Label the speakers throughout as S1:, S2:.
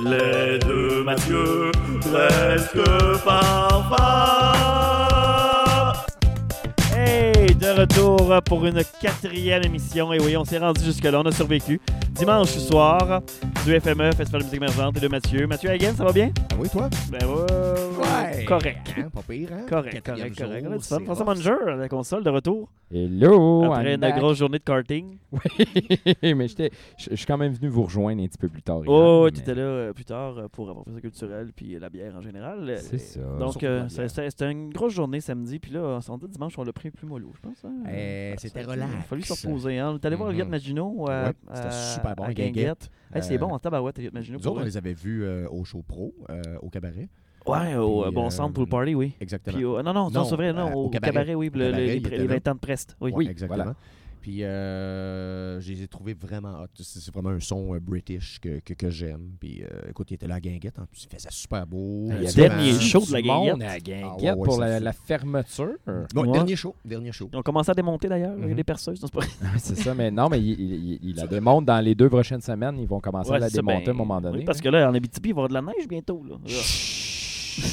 S1: Les deux Mathieu, presque parfait.
S2: Hey, de retour pour une quatrième émission. Et oui, on s'est rendu jusque-là, on a survécu. Dimanche soir, du FME, Festival de musique émergente et de Mathieu. Mathieu Hagen, ça va bien?
S3: Ah oui, toi?
S2: Ben ouais, correct.
S3: Hein, pas pire, hein?
S2: Correct, correct, correct.
S3: jour,
S2: fun.
S3: c'est
S2: François. Manger, la console de retour.
S4: Hello!
S2: après une
S4: back.
S2: grosse journée de karting.
S4: Oui, mais j'étais- je suis quand même venu vous rejoindre un petit peu plus tard.
S2: Oh, tu étais là euh, plus tard euh, pour avoir fait ça culturel puis la bière en général. Euh,
S4: C'est ça.
S2: Donc, euh, c'était une grosse journée samedi. Puis là, on dit dimanche, on l'a pris plus mollo, je pense. hein.
S3: Eh, c'était relax.
S2: Il a fallu se reposer. Hein. On est allé voir
S3: Mhm.
S2: Maginot euh,
S3: Ouais, c'était
S2: à-
S3: super bon,
S2: à
S3: Guinguette.
S2: Hey, c'est
S3: Euh,
S2: bon, en tabarouette, Elliott Maginot.
S3: Nous
S2: pour
S3: autres, on les avait vus euh, au show pro, euh, au cabaret.
S2: Ouais, au
S3: Puis,
S2: bon
S3: euh,
S2: centre pour le party, oui.
S3: Exactement.
S2: Puis, au- non, non, non, c'est vrai, non,
S3: euh,
S2: au,
S3: au
S2: cabaret,
S3: cabaret.
S2: oui, le-
S3: cabaret,
S2: les,
S3: il
S2: les,
S3: était là.
S2: 20 ans de Prest. Oui.
S4: Oui,
S3: exactement.
S4: voilà.
S3: Puis euh, je les ai trouvés vraiment hot. C'est vraiment un son euh, british que, que, que j'aime. Puis euh, écoute, il était là à Guinguette. En plus, il faisait super beau.
S4: Il y a
S3: Euh,
S2: dernier show de la Guinguette.
S4: à Guinguette
S3: Ah ouais, ouais,
S4: pour la, fermeture.
S3: Bon,
S2: Ouais.
S3: dernier show. Dernier show.
S2: Ils ont commencé à démonter d'ailleurs, a
S3: Mhm.
S2: des perceuses. c'est pas-
S4: c'est ça, mais non, mais il, il- il- il la démonte dans les deux prochaines semaines. Ils vont commencer
S2: Ouais,
S4: à la démonter
S2: ben,
S4: à un moment donné.
S2: oui, parce que là, en Abitibi, il va y avoir de la neige bientôt. Là.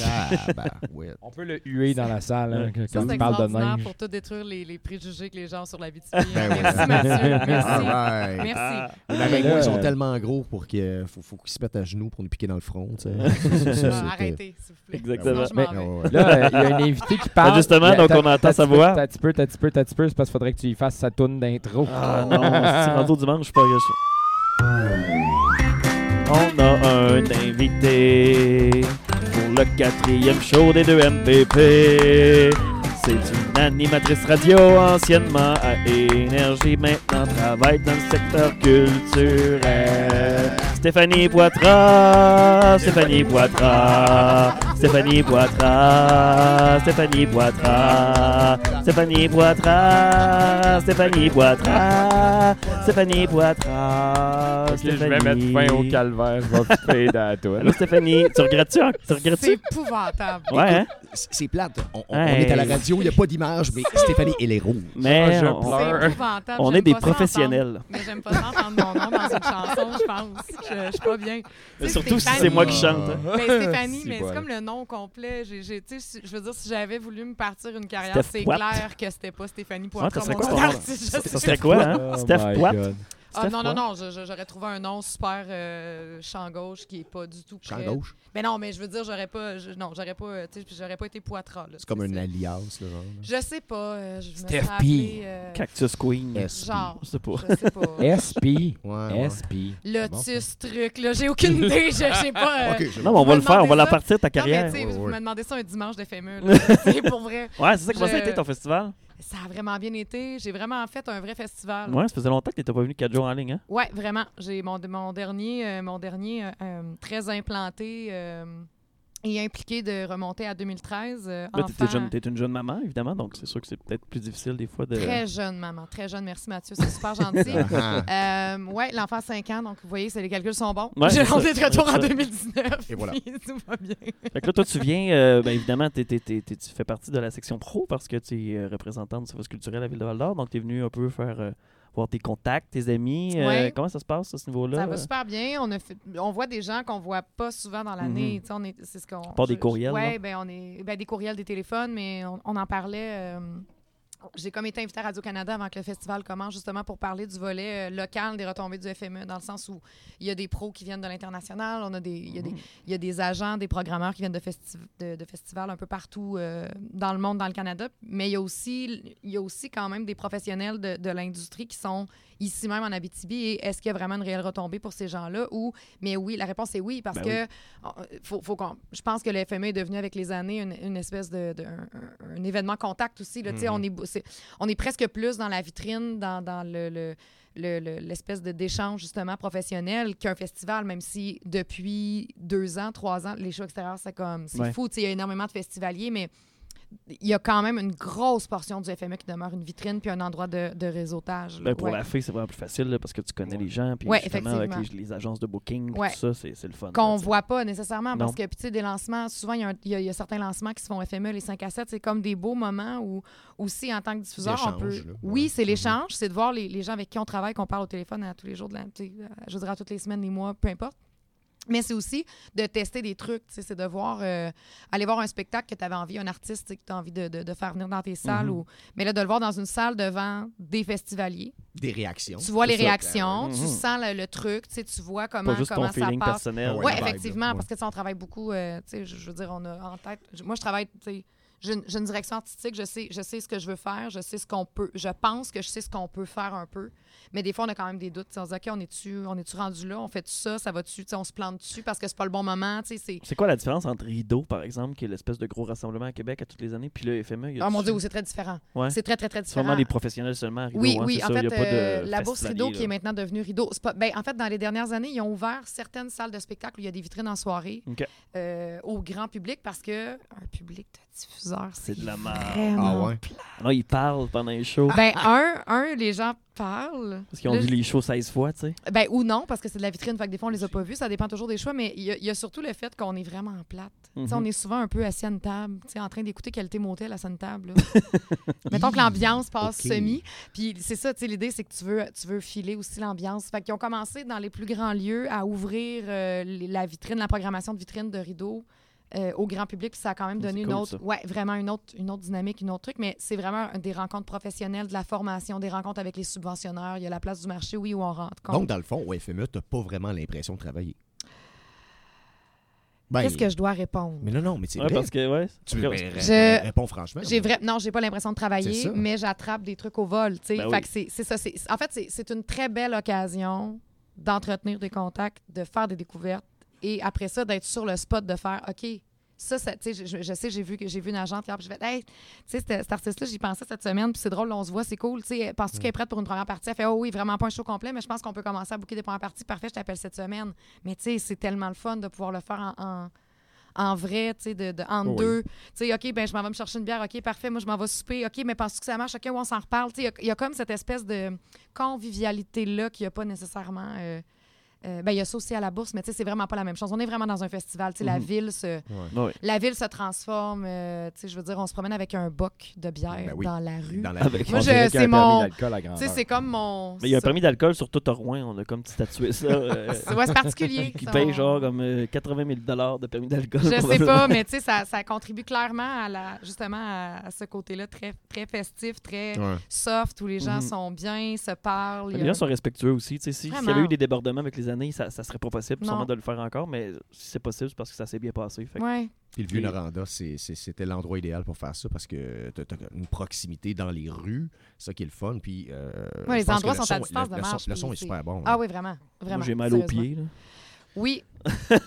S3: Ah.
S4: On peut le huer dans la salle hein,
S5: Ça,
S4: quand il parle de neige.
S5: pour tout détruire les, les préjugés que les gens ont sur la vie
S3: Ben ouais.
S5: Merci, Mathieu. Merci.
S3: Right.
S5: Merci.
S4: Mais là,
S3: ils sont tellement gros pour qu'il faut, faut qu'ils se mettent à genoux pour nous piquer dans le front. Ça, ça, ça, c'était-
S5: arrêtez, s'il vous plaît.
S2: Exactement.
S5: Sinon, je
S4: Mais-
S5: m'en vais.
S3: Ah, ouais.
S4: Là, euh, il y a un invité qui parle.
S2: Ben, justement, donc on entend sa voix.
S4: T'as un petit peu, t'as un petit peu, t'as un petit peu. C'est parce qu'il faudrait que tu y fasses sa toune d'intro.
S2: Ah non, c'est rendu dimanche, je suis pas On a un invité pour le quatrième show des deux MPP. C'est une animatrice radio anciennement à Énergie, maintenant travaille dans le secteur culturel. Stéphanie Poitras, Stéphanie Poitras, Stéphanie Poitras, Stéphanie Poitras, Stéphanie Poitras, Stéphanie Poitras, Stéphanie Poitras.
S4: Ok, je vais mettre fin au calvaire. Je vais fade à toi.
S2: Allô Stéphanie, tu regrettes-tu? hein? Tu
S5: C'est
S2: regrettes-tu?
S5: épouvantable.
S2: Ouais, hein?
S3: C'est c'est plate. On, on-
S2: Hey.
S3: on est à la radio, il n'y a pas d'image, mais Stéphanie, elle est rouge.
S2: Mais
S4: je
S2: on,
S4: pleure.
S5: C'est épouvantable.
S2: on est des
S5: pas ça entendre-
S2: professionnels.
S5: Mais j'aime pas entendre mon nom dans une chanson, je pense. Je, je suis pas bien. Tu sais,
S2: Surtout si
S5: Stéphanie-
S2: c'est moi qui chante. hein.
S5: Stéphanie, mais
S4: voilà.
S5: c'est comme le nom complet. J'ai, j'ai- tu sais, si- je veux dire, si j'avais voulu me partir une carrière,
S2: Steph
S5: c'est clair que c'était pas Stéphanie Poitras.
S2: ça serait quoi
S5: nom
S2: nom? Ça serait quoi, hein?
S4: Oh
S2: Steph
S4: my
S2: Poit?
S4: God.
S5: Ah
S2: Steph
S5: non, non, non, j'aurais trouvé un nom super euh, champ gauche qui est pas du tout
S3: Champ gauche?
S5: Mais non, mais je veux dire, j'aurais pas, je- non, j'aurais pas, tu sais, j'aurais pas été Poitras.
S3: C'est comme un
S5: C'est-
S3: alliance, là, genre.
S5: Je sais pas, euh, je
S4: Steph P.
S5: euh,
S2: Cactus Queen.
S3: S.
S5: genre,
S2: Je sais pas.
S5: je sais pas.
S4: SP.
S3: Ouais.
S4: SP.
S5: Lotus truc, là, j'ai aucune idée, je sais pas. euh,
S3: Ok, je-
S2: Non, mais on va le faire, on va la partir ta
S5: Non, mais
S2: carrière.
S5: tu sais,
S3: Ouais,
S5: vous me demandez ça un dimanche de FME, c'est pour vrai.
S2: Ouais, c'est ça, comment ça a été ton festival?
S5: Ça a vraiment bien été. J'ai vraiment fait un vrai festival.
S2: Ouais, ça faisait longtemps que t'étais pas venu 4 jours en ligne, hein?
S5: Ouais, vraiment. J'ai mon, mon dernier, euh, mon dernier euh, euh, très implanté et impliqué de remonter à 2013. euh,
S2: Là, jeune, t'es une jeune maman, évidemment, donc c'est sûr que c'est peut-être plus difficile des fois de.
S5: Très jeune, maman. Très jeune. Merci, Mathieu. C'est super gentil.
S3: Ah,
S5: Euh, ouais, l'enfant a 5 ans, donc vous voyez, les calculs sont bons.
S2: Ouais,
S5: J'ai rentré de retour en
S2: ça.
S5: 2019.
S3: Et voilà.
S5: Tout va bien.
S2: Fait que là, toi, tu viens, euh, ben, évidemment, t'es- t'es- tu fais partie de la section pro parce que tu es euh, représentante du service culturel à la Ville de Val-d'Or, donc tu es venu un peu faire euh, voir tes contacts, tes amis. euh. Comment ça se passe à ce niveau-là?
S5: Ça va super bien. On, a fait- on voit des gens qu'on voit pas souvent dans l'année. On est- C'est ce qu'on.
S2: part des courriels,
S5: Oui, ben, on est, ben, des courriels, des téléphones, mais on, on en parlait. euh, j'ai comme été invitée à Radio-Canada avant que le festival commence, justement pour parler du volet euh, local des retombées du FME, dans le sens où il y a des pros qui viennent de l'international, on a des, il, y a des, il y a des agents, des programmeurs qui viennent de, festi- de, de festivals un peu partout euh, dans le monde, dans le Canada, mais il y a aussi, il y a aussi quand même des professionnels de, de l'industrie qui sont ici même en Abitibi. Et est-ce qu'il y a vraiment une réelle retombée pour ces gens-là? Ou, mais oui, la réponse est oui, parce
S2: Ben
S5: que faut, faut je pense que le FME est devenu avec les années une, une espèce de, un, événement contact aussi. Là,
S3: Mhm.
S5: on, est, on est presque plus dans la vitrine, dans, dans le- le le- le- l'espèce de d'échange justement professionnel qu'un festival, même si depuis deux ans, trois ans, les shows extérieurs, c'est comme c'est
S2: Ouais.
S5: fou. Il y a énormément de festivaliers, mais il y a quand même une grosse portion du FME qui demeure une vitrine puis un endroit de, de réseautage. là.
S2: Ben, pour
S5: Ouais.
S2: la fille, c'est vraiment plus facile là, parce que tu connais les gens, puis
S5: Ouais,
S2: justement, avec les,
S5: effectivement.
S2: les agences de booking, tout ça, c'est c'est le fun.
S5: Qu'on
S2: sais.
S5: voit pas nécessairement parce que, puis tu sais, des lancements, souvent, il y, a un- il y a- il y a certains lancements qui se font FME, les 5 à 7, c'est comme des beaux moments où, aussi, en tant que diffuseur, on
S3: L'échange,
S5: peut.
S3: là.
S5: Oui, c'est l'échange, c'est de voir les, les gens avec qui on travaille, qu'on parle au téléphone à tous les jours, de la, je à toutes les semaines, les mois, peu importe. Mais c'est aussi de tester des trucs. C'est de voir, euh, aller voir un spectacle que tu avais envie, un artiste que tu as envie de, de- de faire venir dans tes salles.
S2: Mhm.
S5: ou... Mais là, de le voir dans une salle devant des festivaliers.
S3: Des réactions.
S5: Tu vois les
S2: ça.
S5: réactions, tu
S2: Mhm.
S5: sens le, le truc, tu vois comment,
S2: Pas juste
S5: comment
S2: ton
S5: ça
S2: feeling
S5: passe.
S2: personnel.
S3: Ouais,
S5: Oui,
S3: vibe,
S5: effectivement, parce que on travaille beaucoup. euh, je, je veux dire, on a en tête. Moi, je travaille. une, j'ai une direction artistique, je sais, je sais ce que je veux faire, je sais ce qu'on peut. Je pense que je sais ce qu'on peut faire un peu. Mais des fois, on a quand même des doutes. On se dit, OK, on est-tu on est rendu là? On fait ça? Ça va-tu? On se plante dessus parce que c'est pas le bon moment? tu sais, c'est-
S2: C'est quoi la différence entre Rideau, par exemple, qui est l'espèce de gros rassemblement à Québec à toutes les années, puis le FME? y a
S5: Ah mon Dieu, oui, c'est très différent.
S2: Ouais.
S5: C'est très, très, très
S2: C'est
S5: différent.
S2: vraiment des professionnels seulement à Rideau.
S5: Oui,
S2: hein,
S5: oui.
S2: c'est
S5: En
S2: ça, y
S5: fait,
S2: a pas de
S5: euh, la bourse Rideau, qui est maintenant devenue Rideau. c'est Pas, ben, en fait, dans les dernières années, ils ont ouvert certaines salles de spectacle où il y a des vitrines en soirée euh, au grand public parce que un public de diffuseurs,
S2: C'est
S5: c'est
S2: de la merde.
S3: Ah ouais?
S2: Non, ils parlent pendant les shows.
S5: Ben, un, un, les gens
S2: Parce qu'ils ont
S5: Là,
S2: vu les shows 16 fois, tu sais.
S5: Ben, ou non, parce que c'est de la vitrine, fait que des fois, on les a pas vus. Ça dépend toujours des choix, mais il y, a- il y a surtout le fait qu'on est vraiment en plate. Tu sais,
S2: Mhm.
S5: On est souvent un peu assis à une table, tu sais, en train d'écouter Qualité Motel à une table. Mettons que l'ambiance passe semi. Puis c'est ça, tu sais, l'idée, c'est que tu veux, tu veux filer aussi l'ambiance. Fait qu'ils ont commencé dans les plus grands lieux à ouvrir euh, la vitrine, la programmation de vitrine de rideau. Euh, au grand public, puis ça a quand même donné une
S2: cool,
S5: autre,
S2: ça.
S5: ouais, vraiment une autre, une autre dynamique, une autre truc, mais c'est vraiment des rencontres professionnelles, de la formation, des rencontres avec les subventionneurs. Il y a la place du marché, oui, où on rentre compte.
S3: Donc, dans le fond, au FME, t'as pas vraiment l'impression de travailler? Ben,
S5: Qu'est-ce que je dois répondre?
S3: Mais non, non, mais c'est
S2: Ouais,
S3: vrai.
S2: parce que, ouais.
S3: Tu ben,
S5: Je-
S3: réponds franchement.
S5: J'ai vrai... Non, j'ai pas l'impression de travailler, mais j'attrape des trucs au vol. tu sais.
S2: Ben
S5: fait
S2: oui.
S5: que c'est c'est ça. c'est- En fait, c'est- c'est une très belle occasion d'entretenir des contacts, de faire des découvertes et après ça, d'être sur le spot, de faire OK. Ça, ça tu sais, je, je- je sais, j'ai vu, j'ai vu une agente hier, puis j'ai fait, hey, tu sais, cette artiste-là, j'y pensais cette semaine, puis c'est drôle, on se voit, c'est cool. Tu sais, penses-tu qu'elle est prête pour une première partie? Elle fait, oh oui, vraiment pas un show complet, mais je pense qu'on peut commencer à booker des premières parties. Parfait, je t'appelle cette semaine. Mais tu sais, c'est tellement le fun de pouvoir le faire en, en, en vrai, tu sais, de, de, entre
S3: Oui.
S5: deux. Tu sais, OK, ben je m'en vais me chercher une bière. OK, parfait, moi, je m'en vais souper. OK, mais penses-tu que ça marche? OK, on s'en reparle. Tu sais, il y a- il y, a comme cette espèce de convivialité-là qu'il n'y a pas nécessairement. euh, euh, ben, il y a ça aussi à la bourse, mais tu sais, c'est vraiment pas la même chose. On est vraiment dans un festival. Tu sais, la
S2: Mhm.
S5: ville se,
S2: Ouais.
S5: la ville se transforme. euh, tu sais, je veux dire, on se promène avec un boc de bière
S3: Ben oui.
S5: dans la rue.
S3: Dans la
S2: Avec-
S5: Moi,
S4: a
S5: c'est
S4: un permis
S5: mon- c'est comme mon.
S2: Mais il y a un permis d'alcool sur tout Rouen. On a comme statué ça. euh,
S5: C'est ouais, c'est particulier.
S2: qui
S5: ça,
S2: paye genre comme euh, 80 000 de permis d'alcool.
S5: Je sais pas, mais tu sais, ça, ça contribue clairement à la, justement à, à ce côté-là très, très festif, très
S3: Ouais.
S5: soft, où les gens
S2: Mhm.
S5: sont bien, se parlent.
S2: Les
S5: a-
S2: gens sont respectueux aussi. tu sais, Si- S'il y avait
S5: Vraiment.
S2: eu des débordements avec les années, ça, ça serait pas possible
S5: Non.
S2: sûrement de le faire encore, mais si c'est possible, c'est parce que ça s'est bien passé. Fait que-
S5: Ouais.
S3: Puis le vieux
S2: Et-
S3: Noranda, c'était l'endroit idéal pour faire ça parce que t'as as une proximité dans les rues, c'est ça qui est le fun. Puis, euh,
S5: Ouais, les endroits
S3: le
S5: sont à
S3: son-
S5: distance
S3: le-
S5: de
S3: le son-
S5: marche,
S3: Le son est super bon.
S5: Ah oui, vraiment. vraiment
S2: j'ai mal aux pieds. là.
S5: Oui,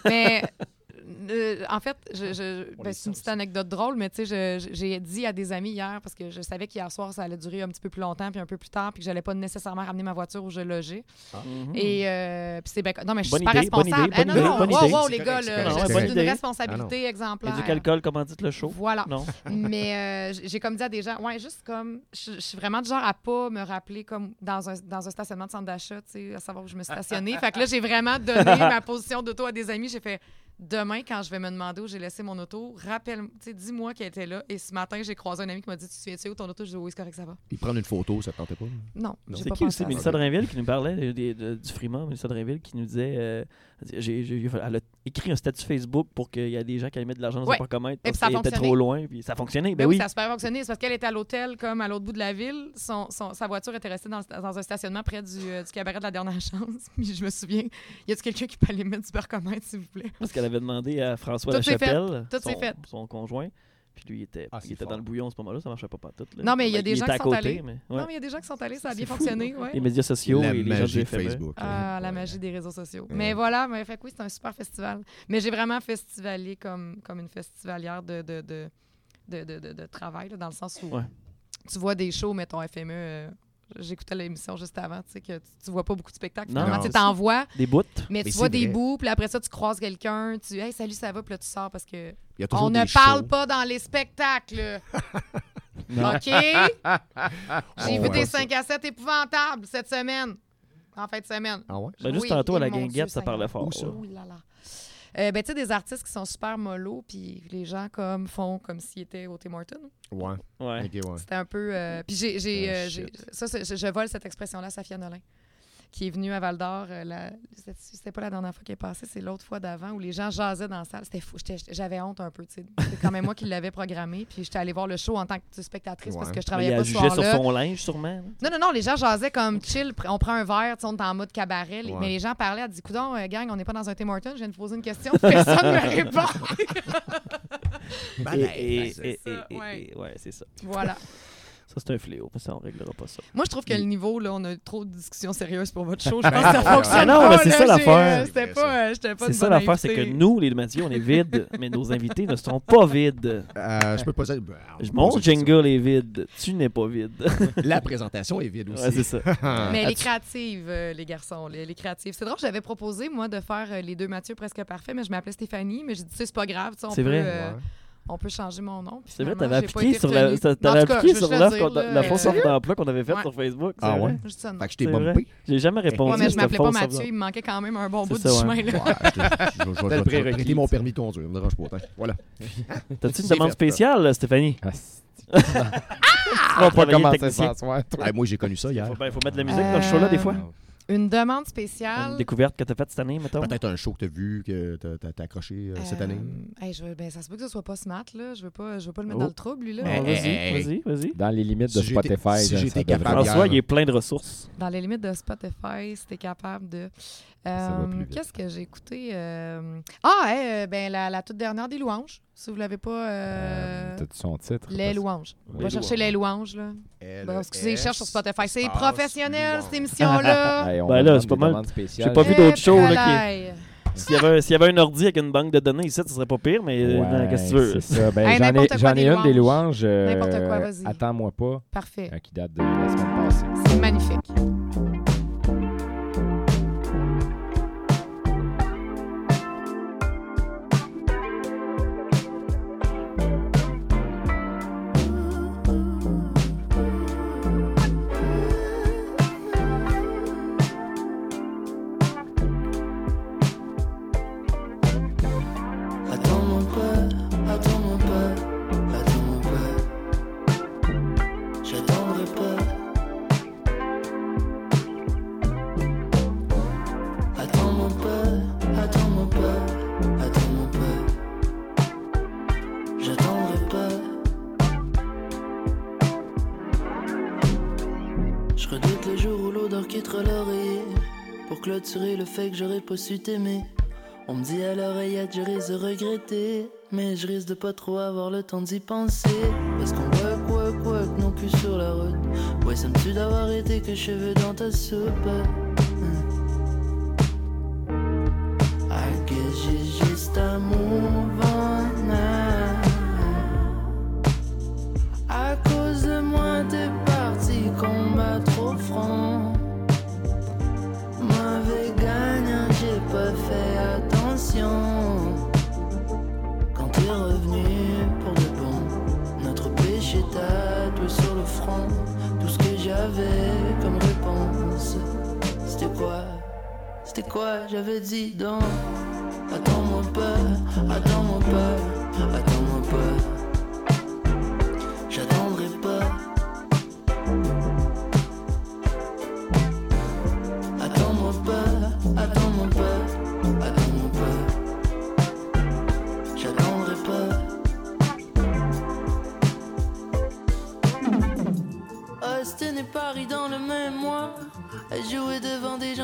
S5: mais euh, en fait, je, ben, c'est une petite anecdote drôle, mais tu sais, j'ai dit à des amis hier, parce que je savais qu'hier soir, ça allait durer un petit peu plus longtemps, puis un peu plus tard, puis que j'allais pas nécessairement ramener ma voiture où je logeais.
S2: Mhm.
S5: Et euh, puis c'est ben- non, mais je suis
S2: Bonne
S5: super
S2: idée, bonne
S5: responsable.
S2: idée,
S5: Eh,
S2: bonne
S5: non,
S2: idée,
S5: non,
S2: bonne
S5: wow, wow, les
S3: correct,
S5: gars,
S3: c'est
S5: là, je
S2: c'est
S5: suis d'une
S2: idée.
S5: responsabilité exemplaire.
S2: Éduc Alcool, comment dites le show?
S5: Voilà.
S2: Non.
S5: Mais euh, j'ai comme dit à des gens, ouais, juste comme, je suis vraiment du genre à pas me rappeler comme dans un, dans un stationnement de centre d'achat, tu sais, à savoir où je me suis stationnée. fait que là, j'ai vraiment donné ma position d'auto à des amis. J'ai fait, demain, quand je vais me demander où j'ai laissé mon auto, rappelle, dis-moi qu'elle était là. Et ce matin, j'ai croisé un ami qui m'a dit, tu te souviens-tu où ton auto? Je dis, oui, c'est correct, ça va.
S3: Puis prendre une photo, ça te tentait pas?
S5: Non,
S3: Non.
S2: C'est qui aussi? Mélissa Drainville qui nous parlait de- de- de- du Frima, Mélissa Drainville qui nous disait euh, j'ai- j'ai- elle a écrit un statut Facebook pour qu'il y ait des gens qui allaient mettre de l'argent dans
S5: Ouais.
S2: parcomètre
S5: Et puis
S2: parce qu'elle était trop loin, puis ça a fonctionné. Ben,
S5: Ben oui,
S2: oui.
S5: ça a super fonctionné. C'est parce qu'elle était à l'hôtel, comme à l'autre bout de la ville. Son, son- sa voiture était restée dans, dans un stationnement près du, euh, du cabaret de la dernière chance. Puis je me souviens, y a-tu quelqu'un qui peut aller mettre du barcomètre, s'il vous plaît?
S2: Parce qu'elle avait demandé à François
S5: Tout fait.
S2: Lachapelle,
S5: Tout
S2: son,
S5: fait.
S2: son conjoint, puis lui il était,
S3: Ah,
S2: il était dans le bouillon à ce moment-là, ça marchait pas partout. là.
S5: Non, mais il y a des gens qui sont
S2: côté,
S5: allés.
S2: mais ouais.
S5: Non, mais il y a des gens qui sont allés, ça a bien
S2: fou.
S5: fonctionné. Ouais.
S2: Les médias sociaux
S3: la
S2: et les gens
S3: magie de
S2: FME.
S3: Facebook.
S5: Ah, la magie des réseaux sociaux.
S3: Ouais.
S5: Mais voilà, mais fait que oui, c'est un super festival. Mais j'ai vraiment festivalier comme, comme une festivalière de, de, de, de, de- de- de travail, là, dans le sens où
S2: Ouais.
S5: tu vois des shows, mettons FME. euh, J'écoutais l'émission juste avant, tu sais, que tu, tu vois pas beaucoup de spectacles.
S2: Non.
S5: Tu t'en vois,
S2: Des bouts.
S5: mais,
S3: Mais
S5: tu vois des bouts, puis après ça, tu croises quelqu'un, tu Hey, salut, ça va, puis là, tu sors parce que on ne parle pas dans les spectacles. OK? J'ai vu des
S3: ça.
S5: 5 à 7 épouvantables cette semaine. En fin de semaine.
S3: Ah ouais?
S2: Ben, juste
S5: Oui,
S2: tantôt à la guinguette, ça parlait fort.
S3: Où ça?
S2: là
S5: là. Euh, ben, tu sais, des artistes qui sont super mollo, puis les gens comme font comme s'ils étaient au Tim Hortons.
S3: Ouais.
S2: Ouais.
S5: C'était un peu. euh, puis j'ai. j'ai,
S3: Ah,
S5: euh, ça, je, je vole cette expression-là à Safia Nolin. Qui est venu à Val d'Or. euh, c'était- pas la dernière fois qu'il est passé, c'est l'autre fois d'avant où les gens jasaient dans la salle. C'était fou. J'avais honte un peu. tu sais. C'est quand même moi qui l'avais programmé. Puis j'étais allée voir le show en tant que spectatrice parce que je travaillais
S2: il
S5: pas
S2: a
S5: ce
S2: jugé sur son linge, sûrement. là.
S5: Non, non, non, les gens jasaient comme chill, on prend un verre, on est en mode cabaret.
S3: Ouais.
S5: Mais les gens parlaient, elle dit Coudon, euh, gang, on n'est pas dans un Tim Hortons, je viens de poser une question, personne ne me répond.
S3: Ben,
S2: Et- et-
S5: c'est
S2: et-
S5: ça,
S2: et-
S5: ouais.
S2: et- ouais, c'est ça.
S5: voilà.
S2: Ça, c'est un fléau. mais Ça, on réglera pas ça.
S5: Moi, je trouve que le niveau, là, on a trop de discussions sérieuses pour votre show. Je pense que ça fonctionne
S2: Ah non, mais c'est ça
S5: j'ai,
S2: l'affaire.
S5: euh, C'était pas, euh, j'étais pas
S2: C'est ça l'affaire, c'est que nous, les Mathieu, on est vides, mais nos invités ne seront pas vides.
S3: euh, je peux pas dire. ben,
S2: Mon jingle est vide. Tu n'es pas vide.
S3: La présentation est vide aussi.
S2: Ouais, c'est ça.
S5: Mais elle est
S2: As-tu-
S5: créative, euh, les garçons. Elle est créative. C'est drôle, j'avais proposé, moi, de faire euh, les deux Mathieu presque parfaits, mais je m'appelais Stéphanie. Mais j'ai dit, tu sais, c'est pas grave. tu sais, on
S2: C'est vrai.
S5: euh,
S3: Ouais.
S5: On peut changer mon nom.
S2: C'est vrai, t'avais appliqué sur la, t'avais appliqué sur la fausse
S5: euh,
S2: offre d'emploi qu'on avait faite
S5: Ouais.
S2: sur Facebook.
S3: Ah ouais?
S5: Ça de
S3: Fait que je t'ai bumpé.
S2: J'ai jamais répondu.
S5: Ouais, mais je m'appelais pas
S2: fausse
S5: Mathieu, il me manquait quand même un bon bout
S2: ça,
S5: du
S2: ouais.
S5: chemin.
S3: Je,
S4: le
S3: vais prêter mon permis de conduire, me dérange pas. autant. Voilà.
S2: T'as-tu une demande spéciale, Stéphanie?
S4: Ah.
S3: Ah, moi, j'ai connu ça hier.
S2: Faut, ben, faut mettre de la musique dans ce show-là, des fois.
S5: Une demande
S2: Une
S5: spéciale.
S2: découverte que t'as faite cette année, mettons?
S3: Peut-être un show que t'as vu, que t'as- t'as t'as accroché euh, cette
S5: Euh,
S3: année.
S5: hey, je veux- ben, ça se peut que ce soit pas smart, là. Je veux pas, je veux pas le mettre
S2: Oh.
S5: dans le trouble, lui, là.
S3: Eh,
S2: Vas-y,
S3: eh,
S2: vas-y, vas-y.
S4: Dans les limites de
S3: Si
S4: Spotify,
S3: si j'étais capable-
S2: François,
S3: hier.
S2: il est plein de ressources.
S5: Dans les limites de Spotify, si t'es capable de. Euh. Qu'est-ce que j'ai écouté? euh, Ah, hey, ben, la, la toute dernière des louanges. Si vous l'avez pas. euh,
S4: T'as-tu son titre?
S5: Les
S4: Parce-
S5: louanges. On va chercher les louanges, là.
S3: L,
S5: Bon, excusez, cherche sur Spotify. C'est professionnel, cette émission-là.
S4: Hey,
S2: Ben là, c'est pas mal. J'ai pas vu
S5: Eh,
S2: d'autres shows, là, qui-
S5: pralaille.
S2: S'il y, avait s'il y avait un ordi avec une banque de données ici, ce serait pas pire, mais euh, qu'est-ce que tu veux?
S4: c'est ça. Ben,
S5: Hey,
S4: j'en ai,
S5: n'importe quoi
S4: j'en ai
S5: des
S4: une des
S5: louanges.
S4: louanges. euh,
S5: N'importe quoi, vas-y.
S4: Attends-moi pas,
S5: Parfait.
S4: euh, qui date de la semaine passée.
S5: C'est magnifique.
S6: Fait que j'aurais pas su t'aimer. On me dit à l'oreillette je risque de regretter. Mais je risque de pas trop avoir le temps d'y penser. Parce qu'on work, work, work non plus sur la route. Ouais ça me tue d'avoir été que cheveux dans ta soupe C'était quoi? J'avais dit donc? Attends-moi pas, attends-moi pas, attends-moi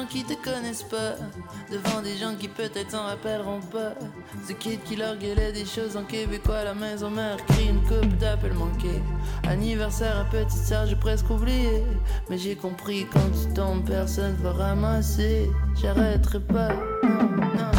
S6: qui te connaissent pas. Devant des gens qui peut-être s'en rappelleront pas. Ce kid qui leur gueulait des choses en québécois. La maison mère crie une coupe d'appel manqué. Anniversaire à petite sœur, j'ai presque oublié. Mais j'ai compris quand tu tombes, personne va ramasser. J'arrêterai pas. Non, non.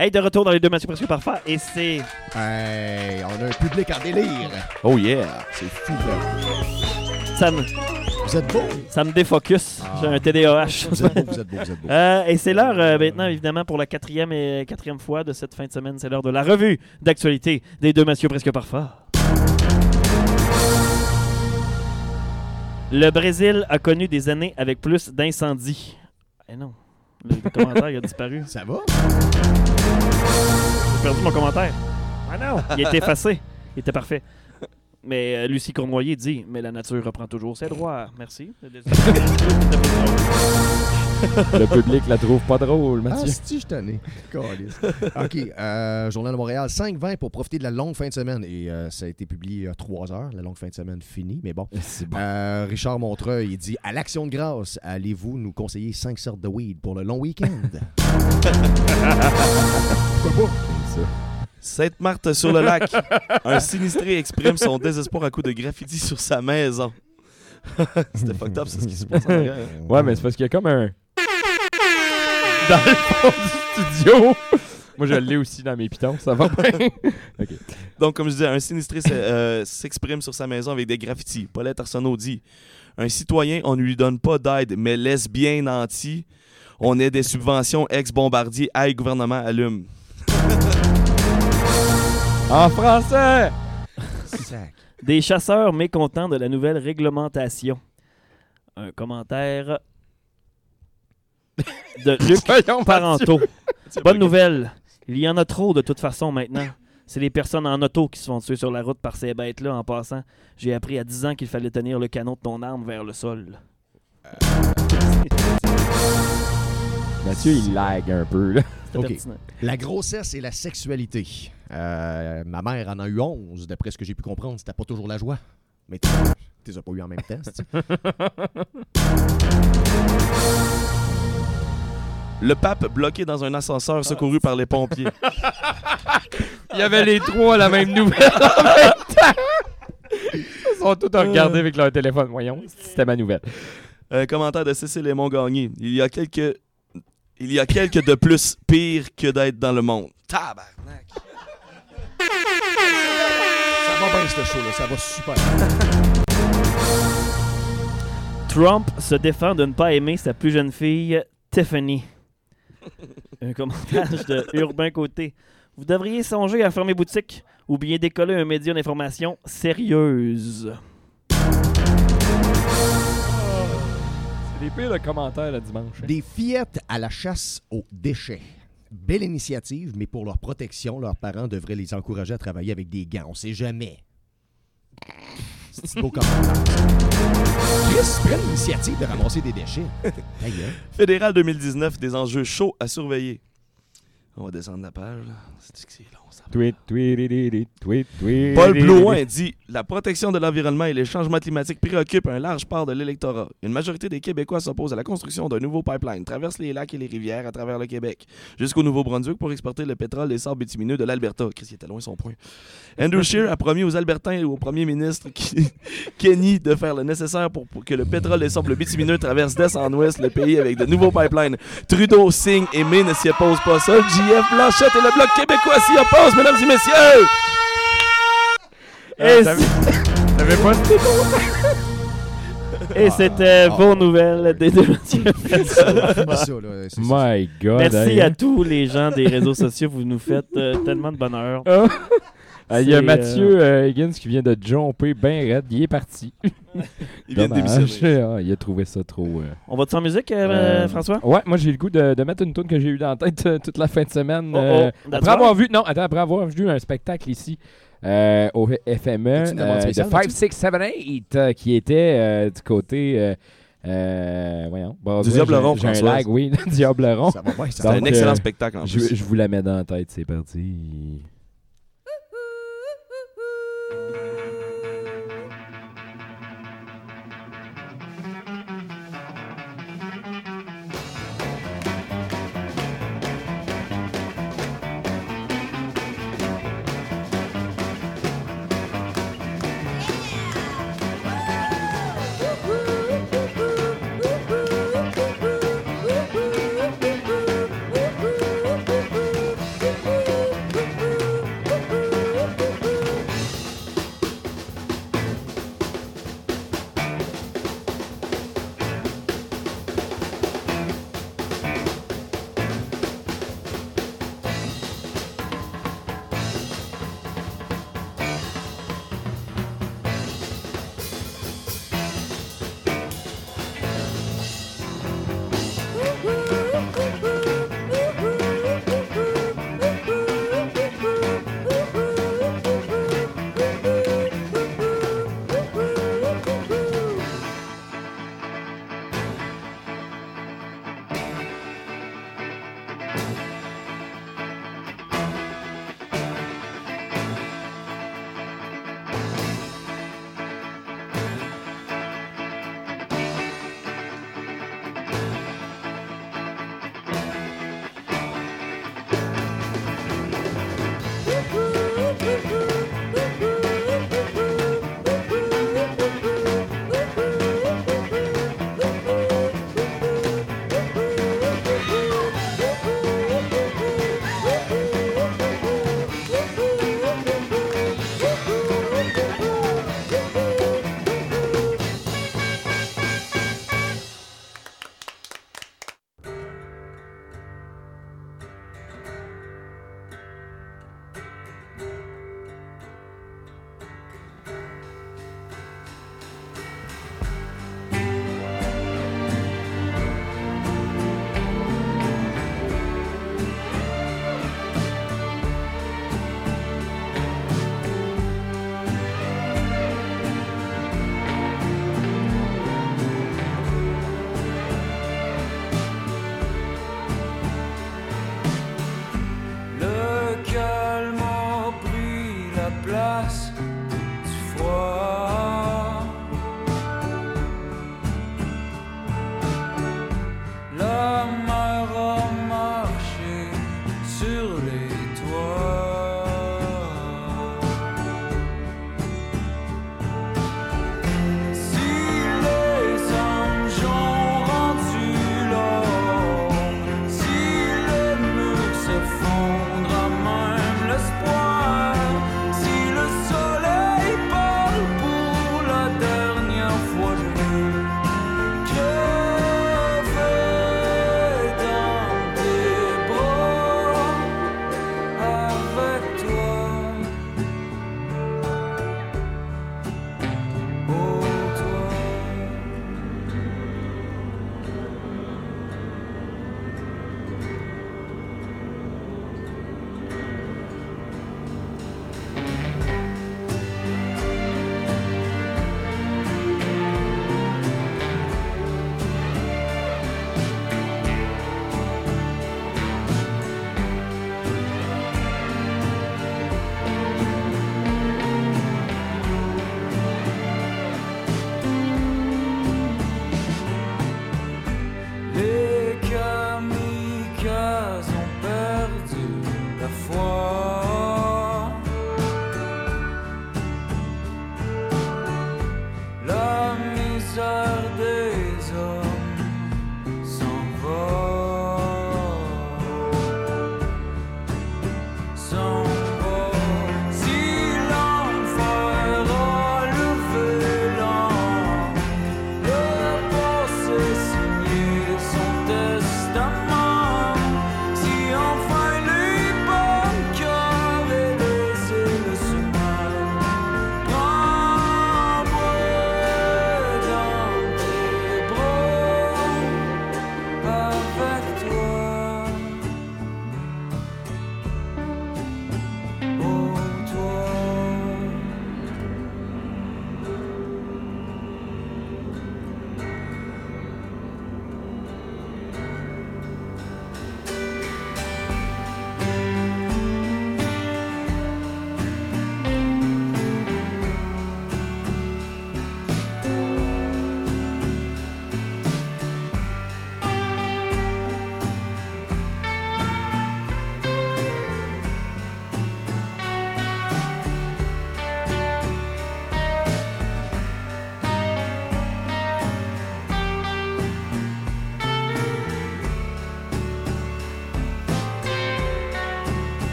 S2: Hey, de retour dans les deux Mathieu presque parfaits. Et c'est.
S3: Hey, on a un public en délire.
S1: Oh yeah, c'est fou. là.
S2: Ça me,
S3: Vous êtes beaux.
S2: ça me défocus.
S3: Ah.
S2: J'ai un TDAH.
S3: Vous êtes beaux, vous êtes beaux, vous êtes beaux.
S2: Euh, et c'est l'heure euh, maintenant, évidemment, pour la quatrième et quatrième fois de cette fin de semaine. C'est l'heure de la revue d'actualité des deux Mathieu presque parfaits. Le Brésil a connu des années avec plus d'incendies. Eh non, le, le commentaire il a disparu.
S3: Ça va?
S2: J'ai perdu mon commentaire. Ah non! Il a été effacé. Il était parfait. Mais euh, Lucie Cournoyer dit Mais la nature reprend toujours ses droits. Merci.
S7: Le public la trouve pas drôle,
S3: Ah,
S7: Mathieu.
S3: si, je t'en ai. Calisse. OK. euh, Journal de Montréal, 5-20 pour profiter de la longue fin de semaine. Et euh, ça a été publié à 3 heures. La longue fin de semaine finie, mais bon.
S7: C'est bon.
S3: Euh, Richard Montreuil, il dit À l'action de grâce, allez-vous nous conseiller 5 sortes de weed pour le long week-end?
S1: Sainte-Marthe sur le lac. Un sinistré exprime son désespoir à coups de graffiti sur sa maison. C'était fucked up, c'est ce qui se passe en arrière.
S7: Ouais, mais c'est parce qu'il y a comme un. Dans le fond du studio. Moi, je l'ai aussi dans mes pitons, ça va bien.
S1: Donc, comme je disais, un sinistré s'e- euh, s'exprime sur sa maison avec des graffitis. Paulette Arsenault dit Un citoyen, on ne lui donne pas d'aide, mais laisse bien nanti. On est des subventions ex-bombardier. Aïe, gouvernement, allume.
S7: En français!
S3: Sac.
S2: Des chasseurs mécontents de la nouvelle réglementation. Un commentaire de Luc Parenteau. Bonne nouvelle. Il y en a trop de toute façon maintenant. C'est les personnes en auto qui se font tuer sur la route par ces bêtes-là en passant. J'ai appris à 10 ans qu'il fallait tenir le canon de ton arme vers le sol.
S7: Mathieu, il lag un peu, là.
S2: C'était
S3: Ok.
S2: pertinent.
S3: La grossesse et la sexualité. Euh, ma mère en a eu 11. D'après ce que j'ai pu comprendre, c'était pas toujours la joie. Mais tu tu les as pas eu en même temps.
S1: Le pape bloqué dans un ascenseur secouru par les pompiers.
S7: Il y avait les trois la même nouvelle en même temps. Ils sont tous à regarder avec leur téléphone. Voyons, c'était ma nouvelle.
S1: Euh, commentaire de Cécile Aymon Gagné. Il y a quelques. Il y a quelques de plus pire que d'être dans le monde. Tabarnak.
S3: Ça va bien, ce show-là. Ça va super.
S2: Trump se défend de ne pas aimer sa plus jeune fille, Tiffany. Un commentaire de Urbain Côté. Vous devriez songer à fermer boutique ou bien décoller un média d'information sérieuse.
S7: Des pires de commentaires le dimanche. hein.
S3: Des fillettes à la chasse aux déchets. Belle initiative, mais pour leur protection, leurs parents devraient les encourager à travailler avec des gants. On sait jamais. C'est un beau. Chris, prennent l'initiative de ramasser des déchets.
S1: Fédéral 2019, des enjeux chauds à surveiller. On va descendre la page. là. C'est
S7: Tweet, tweet, tweet, tweet.
S1: Paul Blouin dit La protection de l'environnement et les changements climatiques préoccupent un large part de l'électorat. Une majorité des Québécois s'opposent à la construction d'un nouveau pipeline, traverse les lacs et les rivières à travers le Québec, jusqu'au Nouveau-Brunswick pour exporter le pétrole et sables bitumineux de l'Alberta. Chris, il était loin son point. Andrew Scheer a promis aux Albertains et au premier ministre Kenny de faire le nécessaire pour, pour que le pétrole et sables bitumineux traversent d'est en ouest le pays avec de nouveaux pipelines. Trudeau signe et May ne s'y oppose pas. Seul JF Blanchette et le Bloc québécois s'y opposent, mesdames et messieurs!
S2: Et,
S7: T'avais t'avais pas
S2: et c'était
S3: Ah.
S2: vos nouvelles des deux.
S7: My God.
S2: Merci à tous les gens des réseaux sociaux. Vous nous faites euh, tellement de bonheur.
S7: Ah, Il y a Mathieu euh, Higgins qui vient de jumper bien raide. Il est parti.
S1: Il vient de démissionner.
S7: Ah, il a trouvé ça trop. euh,
S2: On va-tu en musique, euh,
S7: euh,
S2: François?
S7: Ouais, moi j'ai le goût de, de mettre une tune que j'ai eu dans la tête euh, toute la fin de semaine.
S2: Oh, oh,
S7: euh, après avoir vu, non, attends, après avoir vu un spectacle ici euh, au FME euh, de
S3: spéciale
S7: 5,
S3: là-dessus?
S7: 6, 7, 8 euh, qui était euh, du côté. Euh, voyons. Bon,
S1: Du Diableron,
S7: j'ai- un lag, oui, Diableron.
S1: C'est un excellent
S7: euh,
S1: spectacle en
S7: Je,
S1: plus.
S7: je vous la mets dans la tête, c'est parti.